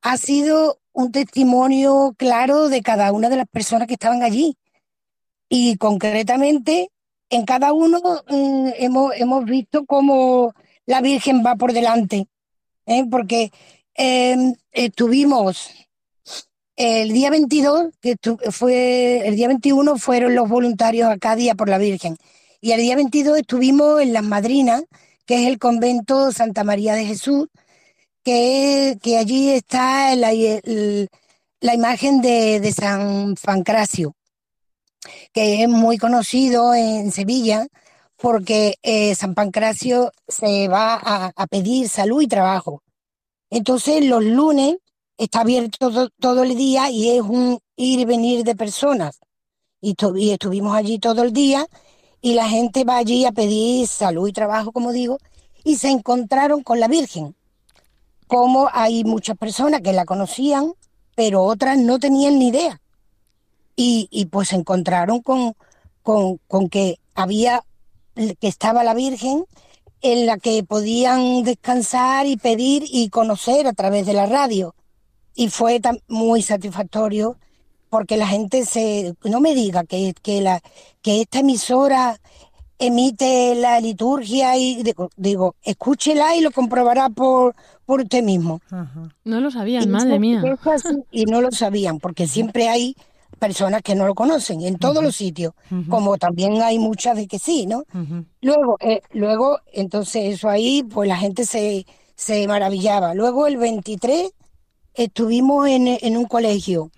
ha sido un testimonio claro de cada una de las personas que estaban allí. Y concretamente, en cada uno mm, hemos, hemos visto cómo la Virgen va por delante. ¿eh? Porque eh, estuvimos el día 22, que fue el día 21 fueron los voluntarios a Cádiz por la Virgen. Y el día 22 estuvimos en Las Madrinas, que es el convento Santa María de Jesús, que, que allí está la, la imagen de, de San Pancracio, que es muy conocido en Sevilla, porque eh, San Pancracio se va a, pedir salud y trabajo. Entonces los lunes está abierto to- todo el día y es un ir y venir de personas. Y, y estuvimos allí todo el día y la gente va allí a pedir salud y trabajo, como digo, y se encontraron con la Virgen. Como hay muchas personas que la conocían, pero otras no tenían ni idea. Y, y pues se encontraron con, con, con que había, que estaba la Virgen en la que podían descansar y pedir y conocer a través de la radio. Y fue muy satisfactorio porque la gente se, no me diga que, que, la, que esta emisora emite la liturgia y digo, digo, escúchela y lo comprobará por, por usted mismo. No lo Y sabían, madre eso- mía. así, y no lo sabían, porque siempre hay personas que no lo conocen en todos los sitios, como también hay muchas de que sí, ¿no? Luego, eh, luego, entonces eso ahí, pues la gente se, se maravillaba. Luego el 23 estuvimos en, en un colegio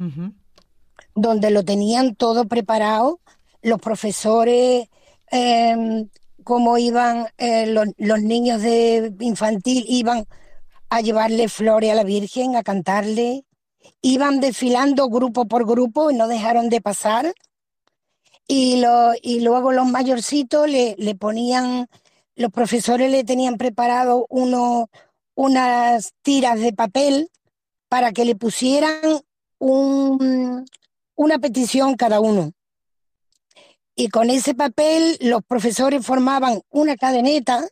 donde lo tenían todo preparado, los profesores, eh, cómo iban eh, los, los niños de infantil, iban a llevarle flores a la Virgen, a cantarle, iban desfilando grupo por grupo y no dejaron de pasar. Y, lo, y luego los mayorcitos le, le ponían, los profesores le tenían preparado uno, unas tiras de papel para que le pusieran un, una petición cada uno. Y con ese papel los profesores formaban una cadeneta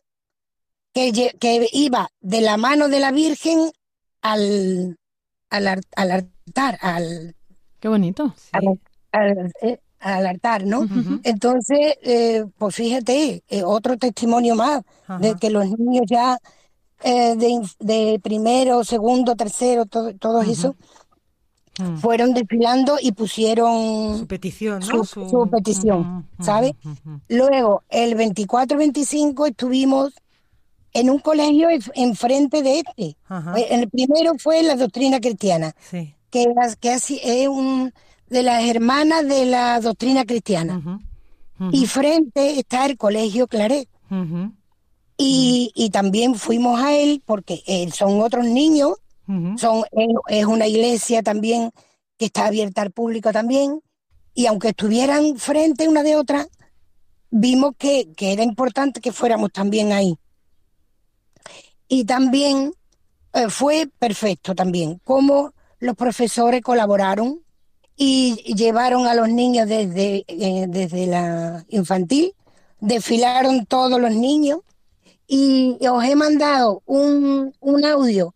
que, que iba de la mano de la Virgen al, al, ar- al altar, al, Qué bonito. al, al- eh, al altar, ¿no? Entonces, eh, pues fíjate, eh, otro testimonio más de que los niños ya eh, de, de primero, segundo, tercero, todo, todos esos, fueron desfilando y pusieron Su petición, ¿no? su, Su- su petición, ¿sabes? Luego, el 24-25 estuvimos en un colegio en- enfrente de este. Ajá. El primero fue la doctrina cristiana, Sí. que, es- que es un de las hermanas de la doctrina cristiana. Y frente está el colegio Claret. Y, y también fuimos a él porque eh, son otros niños, son, es, es una iglesia también que está abierta al público también. Y aunque estuvieran frente una de otra, vimos que, que era importante que fuéramos también ahí. Y también eh, fue perfecto también, cómo los profesores colaboraron y llevaron a los niños desde, eh, desde la infantil, desfilaron todos los niños y os he mandado un, un audio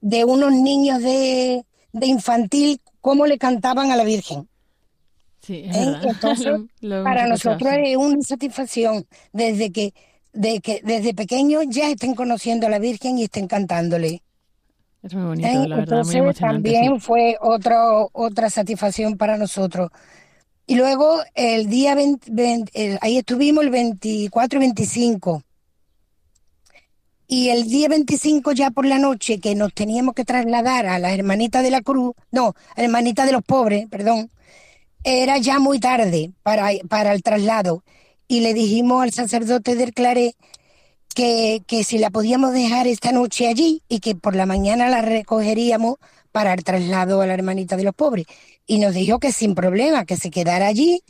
de unos niños de, de infantil, cómo le cantaban a la Virgen. Sí, es ¿eh? verdad. Entonces, Lo- lo hemos para nosotros es una satisfacción desde que, de que desde pequeños ya estén conociendo a la Virgen y estén cantándole. Es muy bonito, ¿eh? la verdad, muy Entonces emocionante. también sí. fue otro, otra satisfacción para nosotros. Y luego el día 20, 20, el- ahí estuvimos el 24 y 25. Y el día 25 ya por la noche que nos teníamos que trasladar a las hermanitas de la cruz, no, hermanitas de los pobres, perdón, era ya muy tarde para, para el traslado. Y le dijimos al sacerdote del Claret que, que si la podíamos dejar esta noche allí y que por la mañana la recogeríamos para el traslado a la hermanita de los pobres. Y nos dijo que sin problema, que se quedara allí,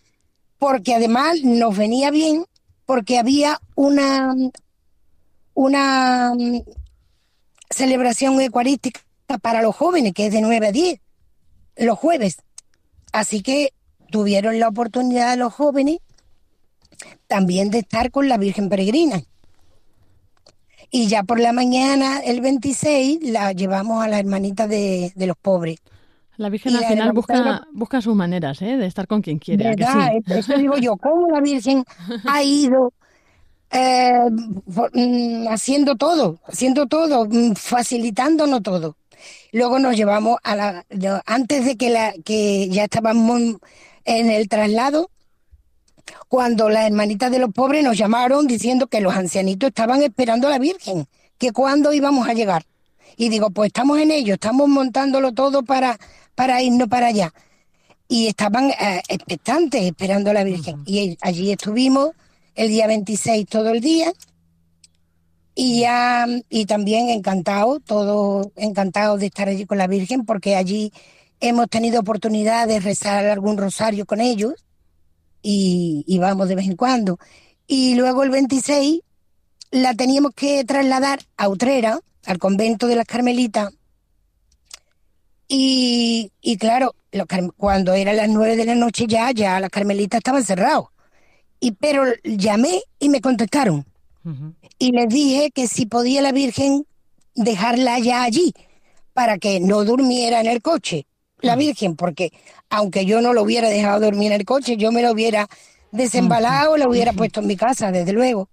porque además nos venía bien, porque había una, una mm, celebración eucarística para los jóvenes, que es de 9 a 10, los jueves. Así que tuvieron la oportunidad los jóvenes también de estar con la Virgen Peregrina. Y ya por la mañana, el 26, la llevamos a la hermanita de, de los pobres. La Virgen Y al la final busca, busca sus maneras ¿eh? de estar con quien quiere. Eso digo yo, cómo la Virgen ha ido eh, mm, haciendo todo, haciendo todo, mm, facilitándonos todo. Luego nos llevamos a la, antes de que la, que ya estábamos en el traslado, cuando las hermanitas de los pobres nos llamaron diciendo que los ancianitos estaban esperando a la Virgen, que cuándo íbamos a llegar. Y digo, pues estamos en ello, estamos montándolo todo para, para irnos para allá y estaban eh, expectantes esperando a la Virgen. Y allí estuvimos el día 26 todo el día y ya y también encantado, todo encantado de estar allí con la Virgen porque allí hemos tenido oportunidad de rezar algún rosario con ellos y, y vamos de vez en cuando. Y luego el 26 la teníamos que trasladar a Utrera, al convento de las Carmelitas, y, y claro, los cuando eran las nueve de la noche ya, ya las carmelitas estaban cerrados. Y pero llamé y me contestaron. Y les dije que si podía la Virgen dejarla ya allí para que no durmiera en el coche. La Virgen, porque aunque yo no lo hubiera dejado dormir en el coche, yo me lo hubiera desembalado, lo hubiera puesto en mi casa, desde luego.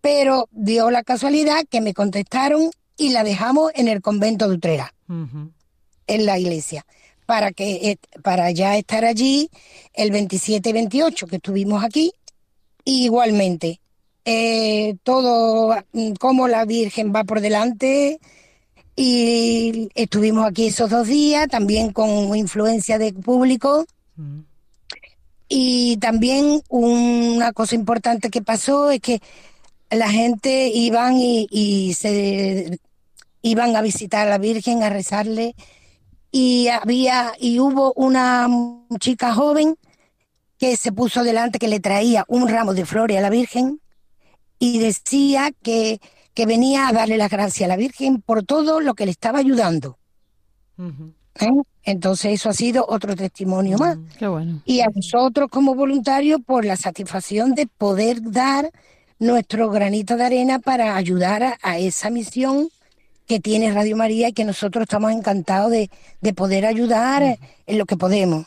Pero dio la casualidad que me contestaron y la dejamos en el convento de Utrera en la iglesia para que eh, para ya estar allí el 27 y 28 que estuvimos aquí. Y igualmente eh, todo mm, como la Virgen va por delante y estuvimos aquí esos dos días también con influencia de público. Y también una cosa importante que pasó es que la gente iban y, y se iban a visitar a la Virgen, a rezarle, y había, y hubo una chica joven que se puso delante, que le traía un ramo de flores a la Virgen, y decía que, que venía a darle las gracias a la Virgen por todo lo que le estaba ayudando. ¿eh? Entonces eso ha sido otro testimonio más. Qué bueno. Y a nosotros como voluntarios por la satisfacción de poder dar nuestro granito de arena para ayudar a, a esa misión que tiene Radio María y que nosotros estamos encantados de, de poder ayudar en lo que podemos.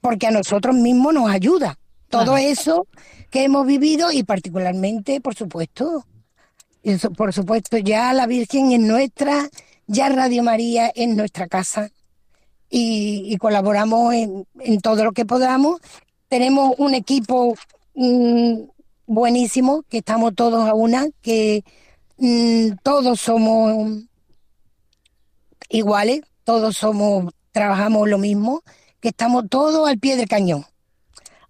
Porque a nosotros mismos nos ayuda todo eso que hemos vivido y particularmente, por supuesto, por supuesto, ya la Virgen es nuestra, ya Radio María es nuestra casa y, colaboramos en, en todo lo que podamos. Tenemos un equipo mm, buenísimo, que estamos todos a una, que mm, todos somos iguales, todos somos, trabajamos lo mismo, que estamos todos al pie del cañón.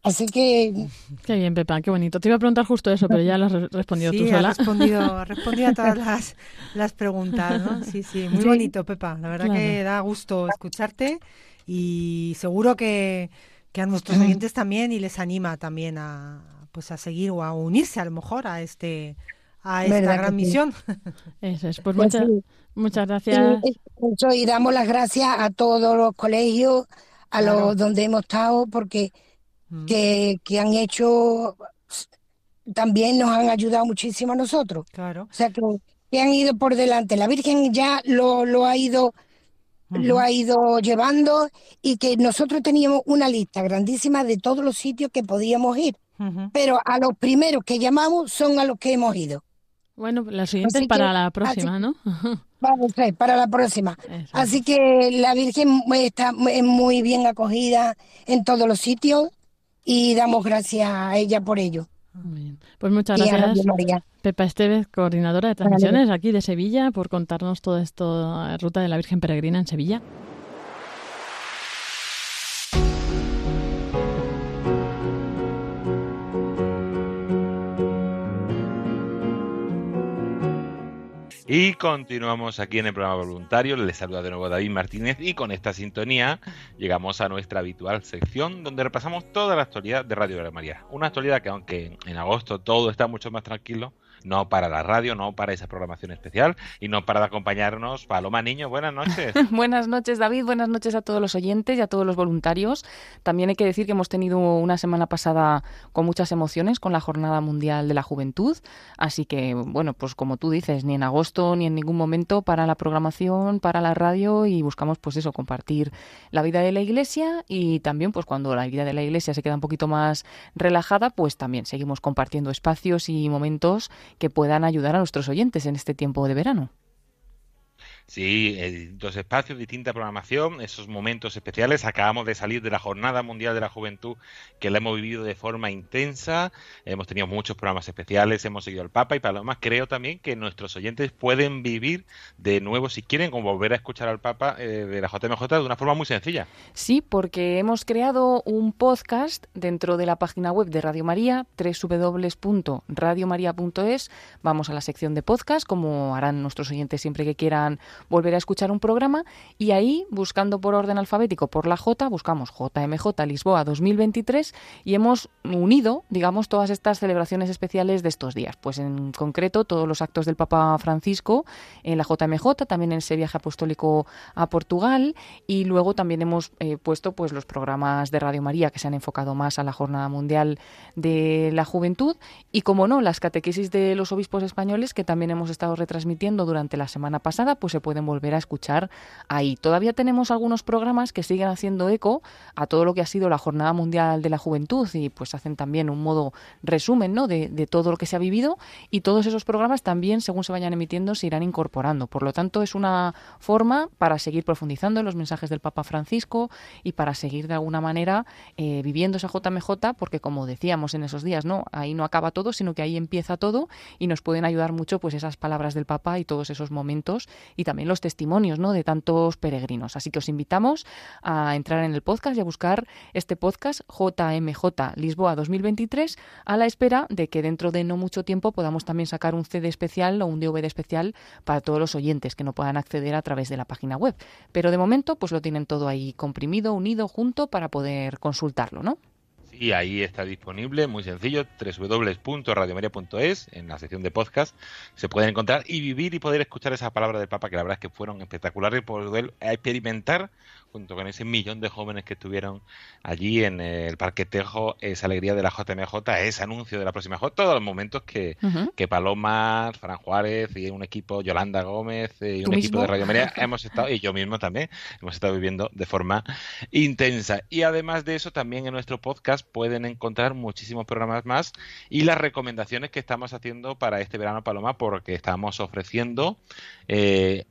Así que Qué bien, Pepa, qué bonito. Te iba a preguntar justo eso, pero ya lo has re- respondido Sí, tú ha sola. respondido, ha respondido a todas las, las preguntas, ¿no? Sí, sí, muy Sí. bonito, Pepa. La verdad Claro. que da gusto escucharte y seguro que, que a nuestros oyentes también y les anima también a pues a seguir o a unirse a lo mejor a este a esta ¿Verdad gran sí? misión. Eso es. Pues, Pues muchas, sí. muchas gracias. Y, y damos las gracias a todos los colegios, a Claro. los donde hemos estado, porque Mm. que, que han hecho, también nos han ayudado muchísimo a nosotros. Claro. O sea, que, que han ido por delante. La Virgen ya lo, lo ha ido, lo ha ido llevando y que nosotros teníamos una lista grandísima de todos los sitios que podíamos ir. Pero a los primeros que llamamos son a los que hemos ido. Bueno, la siguiente es para la próxima, ¿no? Vamos, para la próxima. Así que la Virgen está muy bien acogida en todos los sitios y damos gracias a ella por ello. Pues muchas gracias, Pepa Estevez, coordinadora de transmisiones aquí de Sevilla, por contarnos todo esto, Ruta de la Virgen Peregrina en Sevilla. Y continuamos aquí en el programa voluntario. Les saluda de nuevo David Martínez y con esta sintonía llegamos a nuestra habitual sección donde repasamos toda la actualidad de Radio María. Una actualidad que aunque en agosto todo está mucho más tranquilo, no para la radio, no para esa programación especial y no para acompañarnos. Paloma Niño, buenas noches. buenas noches, David, buenas noches a todos los oyentes y a todos los voluntarios. También hay que decir que hemos tenido una semana pasada con muchas emociones con la Jornada Mundial de la Juventud, así que, bueno, pues como tú dices, ni en agosto ni en ningún momento para la programación, para la radio y buscamos, pues eso, compartir la vida de la Iglesia y también, pues cuando la vida de la Iglesia se queda un poquito más relajada, pues también seguimos compartiendo espacios y momentos que puedan ayudar a nuestros oyentes en este tiempo de verano. Sí, eh, dos espacios, distinta programación, esos momentos especiales. Acabamos de salir de la Jornada Mundial de la Juventud, que la hemos vivido de forma intensa. Hemos tenido muchos programas especiales, hemos seguido al Papa y para lo más creo también que nuestros oyentes pueden vivir de nuevo, si quieren, como volver a escuchar al Papa eh, de la JMJ de una forma muy sencilla. Sí, porque hemos creado un podcast dentro de la página web de Radio María, www.radiomaria.es. Vamos a la sección de podcast, como harán nuestros oyentes siempre que quieran volver a escuchar un programa y ahí, buscando por orden alfabético por la J, buscamos JMJ Lisboa 2023 y hemos unido, digamos, todas estas celebraciones especiales de estos días. Pues en concreto todos los actos del Papa Francisco en la JMJ, también en ese viaje apostólico a Portugal y luego también hemos eh, puesto pues los programas de Radio María que se han enfocado más a la Jornada Mundial de la Juventud y como no, las catequesis de los obispos españoles que también hemos estado retransmitiendo durante la semana pasada, pues pueden volver a escuchar ahí. Todavía tenemos algunos programas que siguen haciendo eco a todo lo que ha sido la Jornada Mundial de la Juventud y pues hacen también un modo resumen ¿no? de, todo lo que se ha vivido y todos esos programas también, según se vayan emitiendo, se irán incorporando. Por lo tanto, es una forma para seguir profundizando en los mensajes del Papa Francisco y para seguir de alguna manera eh, viviendo esa JMJ, porque como decíamos en esos días, ¿no? Ahí no acaba todo, sino que ahí empieza todo y nos pueden ayudar mucho pues esas palabras del Papa y todos esos momentos y también los testimonios ¿no? de tantos peregrinos. Así que os invitamos a entrar en el podcast y a buscar este podcast JMJ Lisboa 2023 a la espera de que dentro de no mucho tiempo podamos también sacar un CD especial o un DVD especial para todos los oyentes que no puedan acceder a través de la página web. Pero de momento pues lo tienen todo ahí comprimido, unido, junto para poder consultarlo, ¿no? Y ahí está disponible, muy sencillo, www.radiomaria.es, en la sección de podcast, se pueden encontrar y vivir y poder escuchar esas palabras del Papa, que la verdad es que fueron espectaculares, poder experimentar junto con ese millón de jóvenes que estuvieron allí en el Parque Tejo, esa alegría de la JMJ, ese anuncio de la próxima J, todos los momentos que, que Paloma, Fran Juárez y un equipo, Yolanda Gómez y un equipo de Radio María hemos estado, y yo mismo también, hemos estado viviendo de forma intensa. Y además de eso, también en nuestro podcast pueden encontrar muchísimos programas más y las recomendaciones que estamos haciendo para este verano, Paloma, porque estamos ofreciendo eh,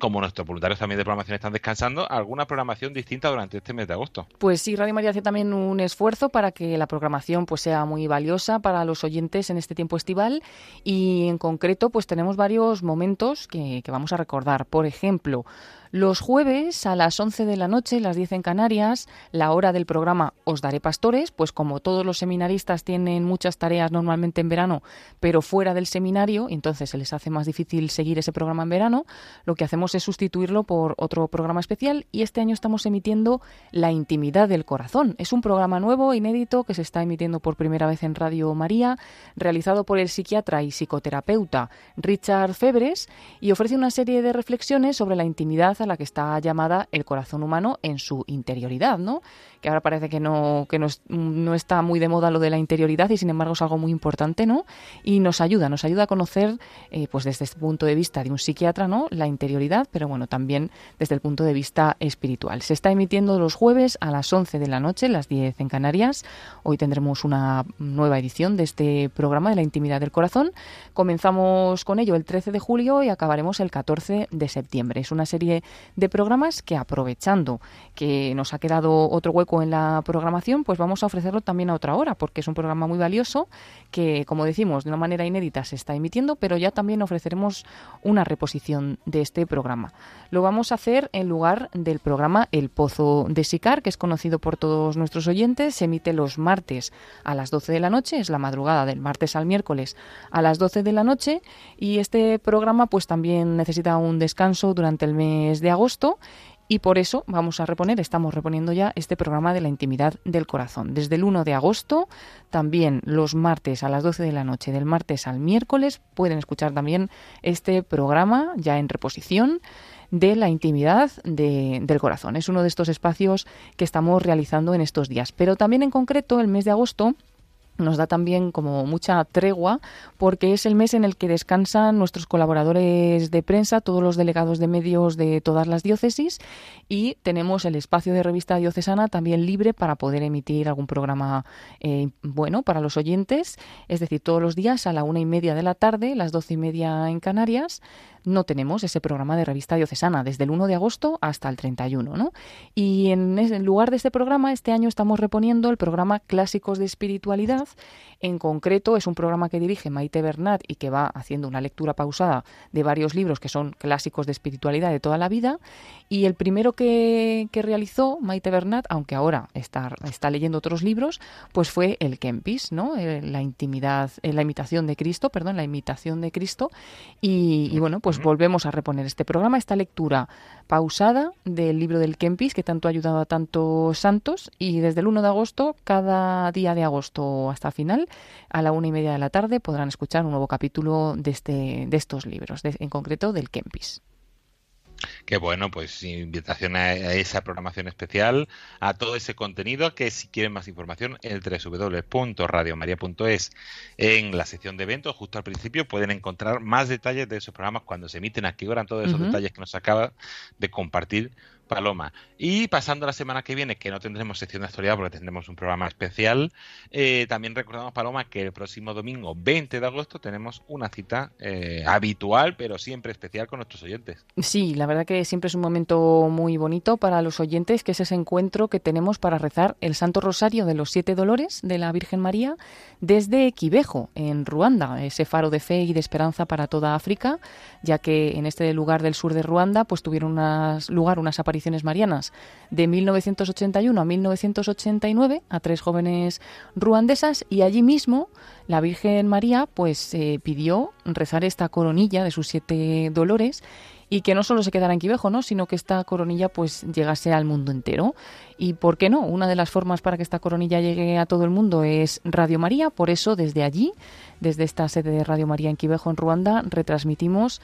como nuestros voluntarios también de programación están descansando, alguna programación distinta durante este mes de agosto. Pues sí, Radio María hace también un esfuerzo para que la programación pues sea muy valiosa para los oyentes en este tiempo estival y en concreto pues tenemos varios momentos que, que vamos a recordar. Por ejemplo, los jueves a las 11 de la noche, las 10 en Canarias, la hora del programa Os Daré Pastores, pues como todos los seminaristas tienen muchas tareas normalmente en verano, pero fuera del seminario, entonces se les hace más difícil seguir ese programa en verano, lo que hacemos es sustituirlo por otro programa especial y este año estamos emitiendo La Intimidad del Corazón. Es un programa nuevo, inédito, que se está emitiendo por primera vez en Radio María, realizado por el psiquiatra y psicoterapeuta Richard Febres y ofrece una serie de reflexiones sobre la intimidad la que está llamada el corazón humano en su interioridad, ¿no? Que ahora parece que no, que no, no está muy de moda lo de la interioridad y sin embargo es algo muy importante, ¿no? Y nos ayuda, nos ayuda a conocer, eh, pues desde este punto de vista de un psiquiatra, ¿no? La interioridad, pero bueno, también desde el punto de vista espiritual. Se está emitiendo los jueves a las 11 de la noche, las 10 en Canarias. Hoy tendremos una nueva edición de este programa de la intimidad del corazón. Comenzamos con ello el 13 de julio y acabaremos el 14 de septiembre. Es una serie de programas que aprovechando que nos ha quedado otro hueco en la programación, pues vamos a ofrecerlo también a otra hora, porque es un programa muy valioso que, como decimos, de una manera inédita se está emitiendo, pero ya también ofreceremos una reposición de este programa. Lo vamos a hacer en lugar del programa El Pozo de Sicar, que es conocido por todos nuestros oyentes. Se emite los martes a las 12 de la noche, es la madrugada del martes al miércoles a las 12 de la noche. Y este programa pues también necesita un descanso durante el mes de agosto y por eso vamos a reponer, estamos reponiendo ya este programa de la intimidad del corazón. Desde el 1 de agosto, también los martes a las 12 de la noche, del martes al miércoles, pueden escuchar también este programa ya en reposición de la intimidad del corazón. Es uno de estos espacios que estamos realizando en estos días. Pero también en concreto, el mes de agosto, nos da también como mucha tregua porque es el mes en el que descansan nuestros colaboradores de prensa, todos los delegados de medios de todas las diócesis y tenemos el espacio de revista diocesana también libre para poder emitir algún programa eh, bueno para los oyentes, es decir, todos los días a la una y media de la tarde, las doce y media en Canarias, no tenemos ese programa de revista diocesana desde el 1 de agosto hasta el 31. ¿no? Y en, en lugar de este programa, este año estamos reponiendo el programa Clásicos de Espiritualidad. En concreto, es un programa que dirige Maite Bernat y que va haciendo una lectura pausada de varios libros que son clásicos de espiritualidad de toda la vida. Y el primero que, realizó Maite Bernat, aunque ahora está, está leyendo otros libros, pues fue el Kempis, ¿no? Eh, la intimidad, eh, la imitación de Cristo, perdón, la imitación de Cristo. Y, y bueno, pues volvemos a reponer este programa, esta lectura pausada del libro del Kempis, que tanto ha ayudado a tantos santos. Y desde el 1 de agosto, cada día de agosto hasta final, a la una y media de la tarde, podrán escuchar un nuevo capítulo de, este, de estos libros, en concreto del Kempis. Qué bueno, pues invitación a, esa programación especial, a todo ese contenido que si quieren más información, el www.radiomaria.es en la sección de eventos, justo al principio pueden encontrar más detalles de esos programas cuando se emiten, aquí eran todos esos detalles que nos acaba de compartir Paloma. Y pasando la semana que viene, que no tendremos sección de actualidad porque tendremos un programa especial, eh, también recordamos, Paloma, que el próximo domingo 20 de agosto tenemos una cita eh, habitual, pero siempre especial con nuestros oyentes. Sí, la verdad que siempre es un momento muy bonito para los oyentes, que es ese encuentro que tenemos para rezar el Santo Rosario de los Siete Dolores de la Virgen María desde Quibejo, en Ruanda, ese faro de fe y de esperanza para toda África, ya que en este lugar del sur de Ruanda pues tuvieron unas, lugar unas apariciones marianas de 1981 a 1989 a tres jóvenes ruandesas y allí mismo la Virgen María pues eh, pidió rezar esta coronilla de sus siete dolores y que no solo se quedara en Quivejo, ¿no? sino que esta coronilla pues llegase al mundo entero. Y por qué no, una de las formas para que esta coronilla llegue a todo el mundo es Radio María, por eso desde allí, desde esta sede de Radio María en Quivejo en Ruanda, retransmitimos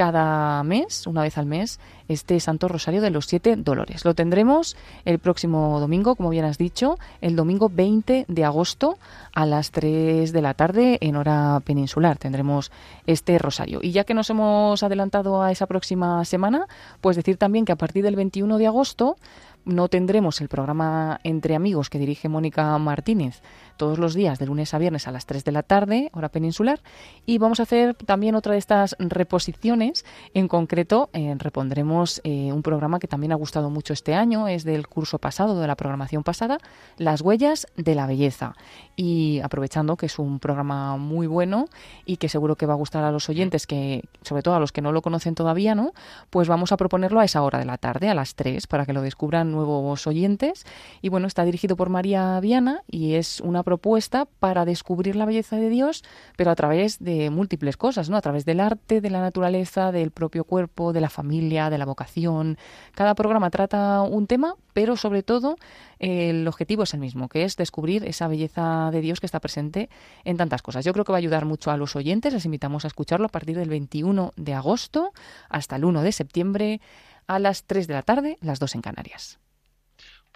cada mes, una vez al mes, este Santo Rosario de los Siete Dolores. Lo tendremos el próximo domingo, como bien has dicho, el domingo 20 de agosto a las 3 de la tarde en hora peninsular. Tendremos este rosario. Y ya que nos hemos adelantado a esa próxima semana, pues decir también que a partir del 21 de agosto no tendremos el programa Entre Amigos que dirige Mónica Martínez todos los días de lunes a viernes a las 3 de la tarde, hora peninsular, y vamos a hacer también otra de estas reposiciones. En concreto, eh, repondremos eh, un programa que también ha gustado mucho este año, es del curso pasado, de la programación pasada, Las huellas de la belleza. Y aprovechando que es un programa muy bueno y que seguro que va a gustar a los oyentes, que sobre todo a los que no lo conocen todavía, ¿no? Pues vamos a proponerlo a esa hora de la tarde, a las 3, para que lo descubran nuevos oyentes. Y bueno, está dirigido por María Viana y es una propuesta para descubrir la belleza de Dios, pero a través de múltiples cosas, ¿no? A través del arte, de la naturaleza, del propio cuerpo, de la familia, de la vocación. Cada programa trata un tema, pero sobre todo el objetivo es el mismo, que es descubrir esa belleza de Dios que está presente en tantas cosas. Yo creo que va a ayudar mucho a los oyentes, les invitamos a escucharlo a partir del 21 de agosto hasta el 1 de septiembre a las 3 de la tarde, las 2 en Canarias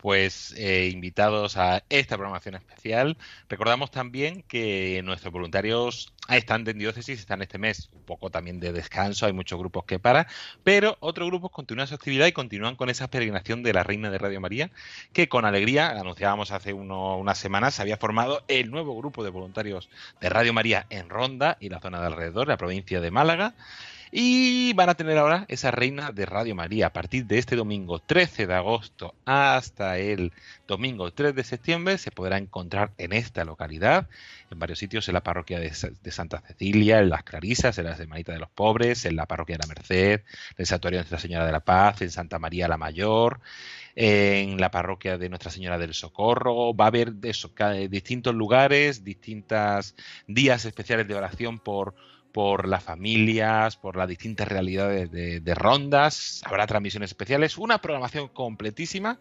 pues eh, invitados a esta programación especial. Recordamos también que nuestros voluntarios están en diócesis, están este mes un poco también de descanso, hay muchos grupos que paran, pero otros grupos continúan su actividad y continúan con esa peregrinación de la Reina de Radio María, que con alegría, anunciábamos hace unas semanas, se había formado el nuevo grupo de voluntarios de Radio María en Ronda y la zona de alrededor, la provincia de Málaga. Y van a tener ahora esa reina de Radio María a partir de este domingo 13 de agosto hasta el domingo 3 de septiembre. Se podrá encontrar en esta localidad, en varios sitios, en la parroquia de, Santa Cecilia, en las Clarisas, en la Semanita de los Pobres, en la parroquia de la Merced, en el Santuario de Nuestra Señora de la Paz, en Santa María la Mayor, en la parroquia de Nuestra Señora del Socorro. Va a haber distintos lugares, distintos días especiales de oración por por las familias, por las distintas realidades de, rondas. Habrá transmisiones especiales, una programación completísima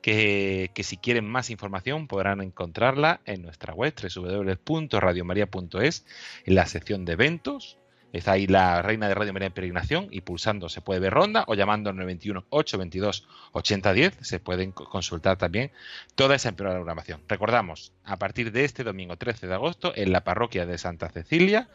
que, si quieren más información podrán encontrarla en nuestra web www.radiomaria.es en la sección de eventos. Está ahí la Reina de Radio María en Peregrinación y pulsando se puede ver ronda o llamando al 921 822 8010 se pueden consultar también toda esa programación. Recordamos, a partir de este domingo 13 de agosto en la parroquia de Santa Cecilia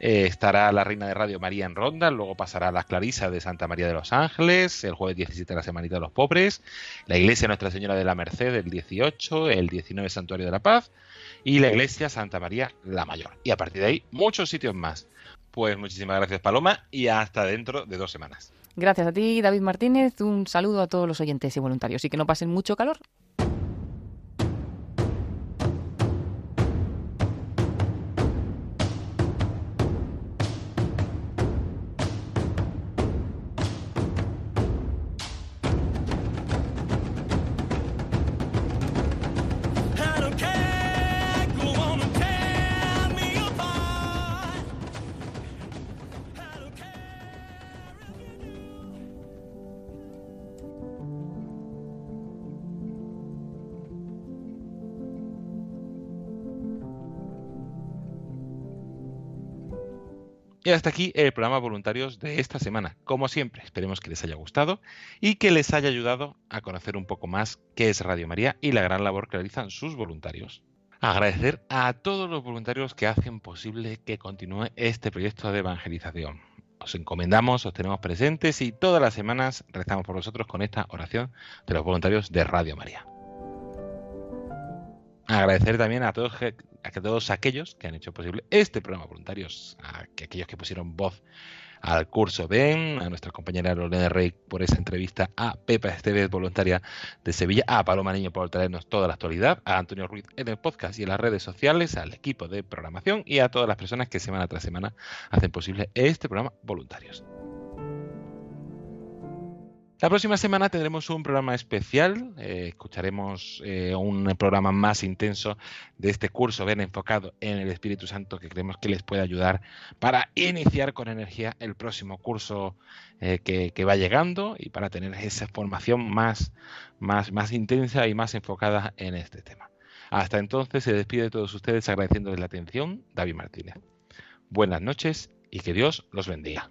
eh, estará la Reina de Radio María en Ronda, luego pasará la Clarisa de Santa María de los Ángeles, el jueves 17 la Semanita de los Pobres, la Iglesia Nuestra Señora de la Merced el 18, el 19 Santuario de la Paz y la Iglesia Santa María la Mayor. Y a partir de ahí, muchos sitios más. Pues muchísimas gracias Paloma y hasta dentro de dos semanas. Gracias a ti, David Martínez. Un saludo a todos los oyentes y voluntarios y que no pasen mucho calor. Y hasta aquí el programa voluntarios de esta semana. Como siempre, esperemos que les haya gustado y que les haya ayudado a conocer un poco más qué es Radio María y la gran labor que realizan sus voluntarios. Agradecer a todos los voluntarios que hacen posible que continúe este proyecto de evangelización. Os encomendamos, os tenemos presentes y todas las semanas rezamos por vosotros con esta oración de los voluntarios de Radio María. Agradecer también a todos a todos aquellos que han hecho posible este programa voluntarios, a aquellos que pusieron voz al curso Ben, a nuestra compañera Lorena Rey por esa entrevista, a Pepa Esteves, voluntaria de Sevilla, a Paloma Niño por traernos toda la actualidad, a Antonio Ruiz en el podcast y en las redes sociales, al equipo de programación y a todas las personas que semana tras semana hacen posible este programa voluntarios. La próxima semana tendremos un programa especial, eh, escucharemos eh, un programa más intenso de este curso bien enfocado en el Espíritu Santo que creemos que les puede ayudar para iniciar con energía el próximo curso eh, que, va llegando y para tener esa formación más, más, más intensa y más enfocada en este tema. Hasta entonces se despide de todos ustedes agradeciéndoles la atención, David Martínez. Buenas noches y que Dios los bendiga.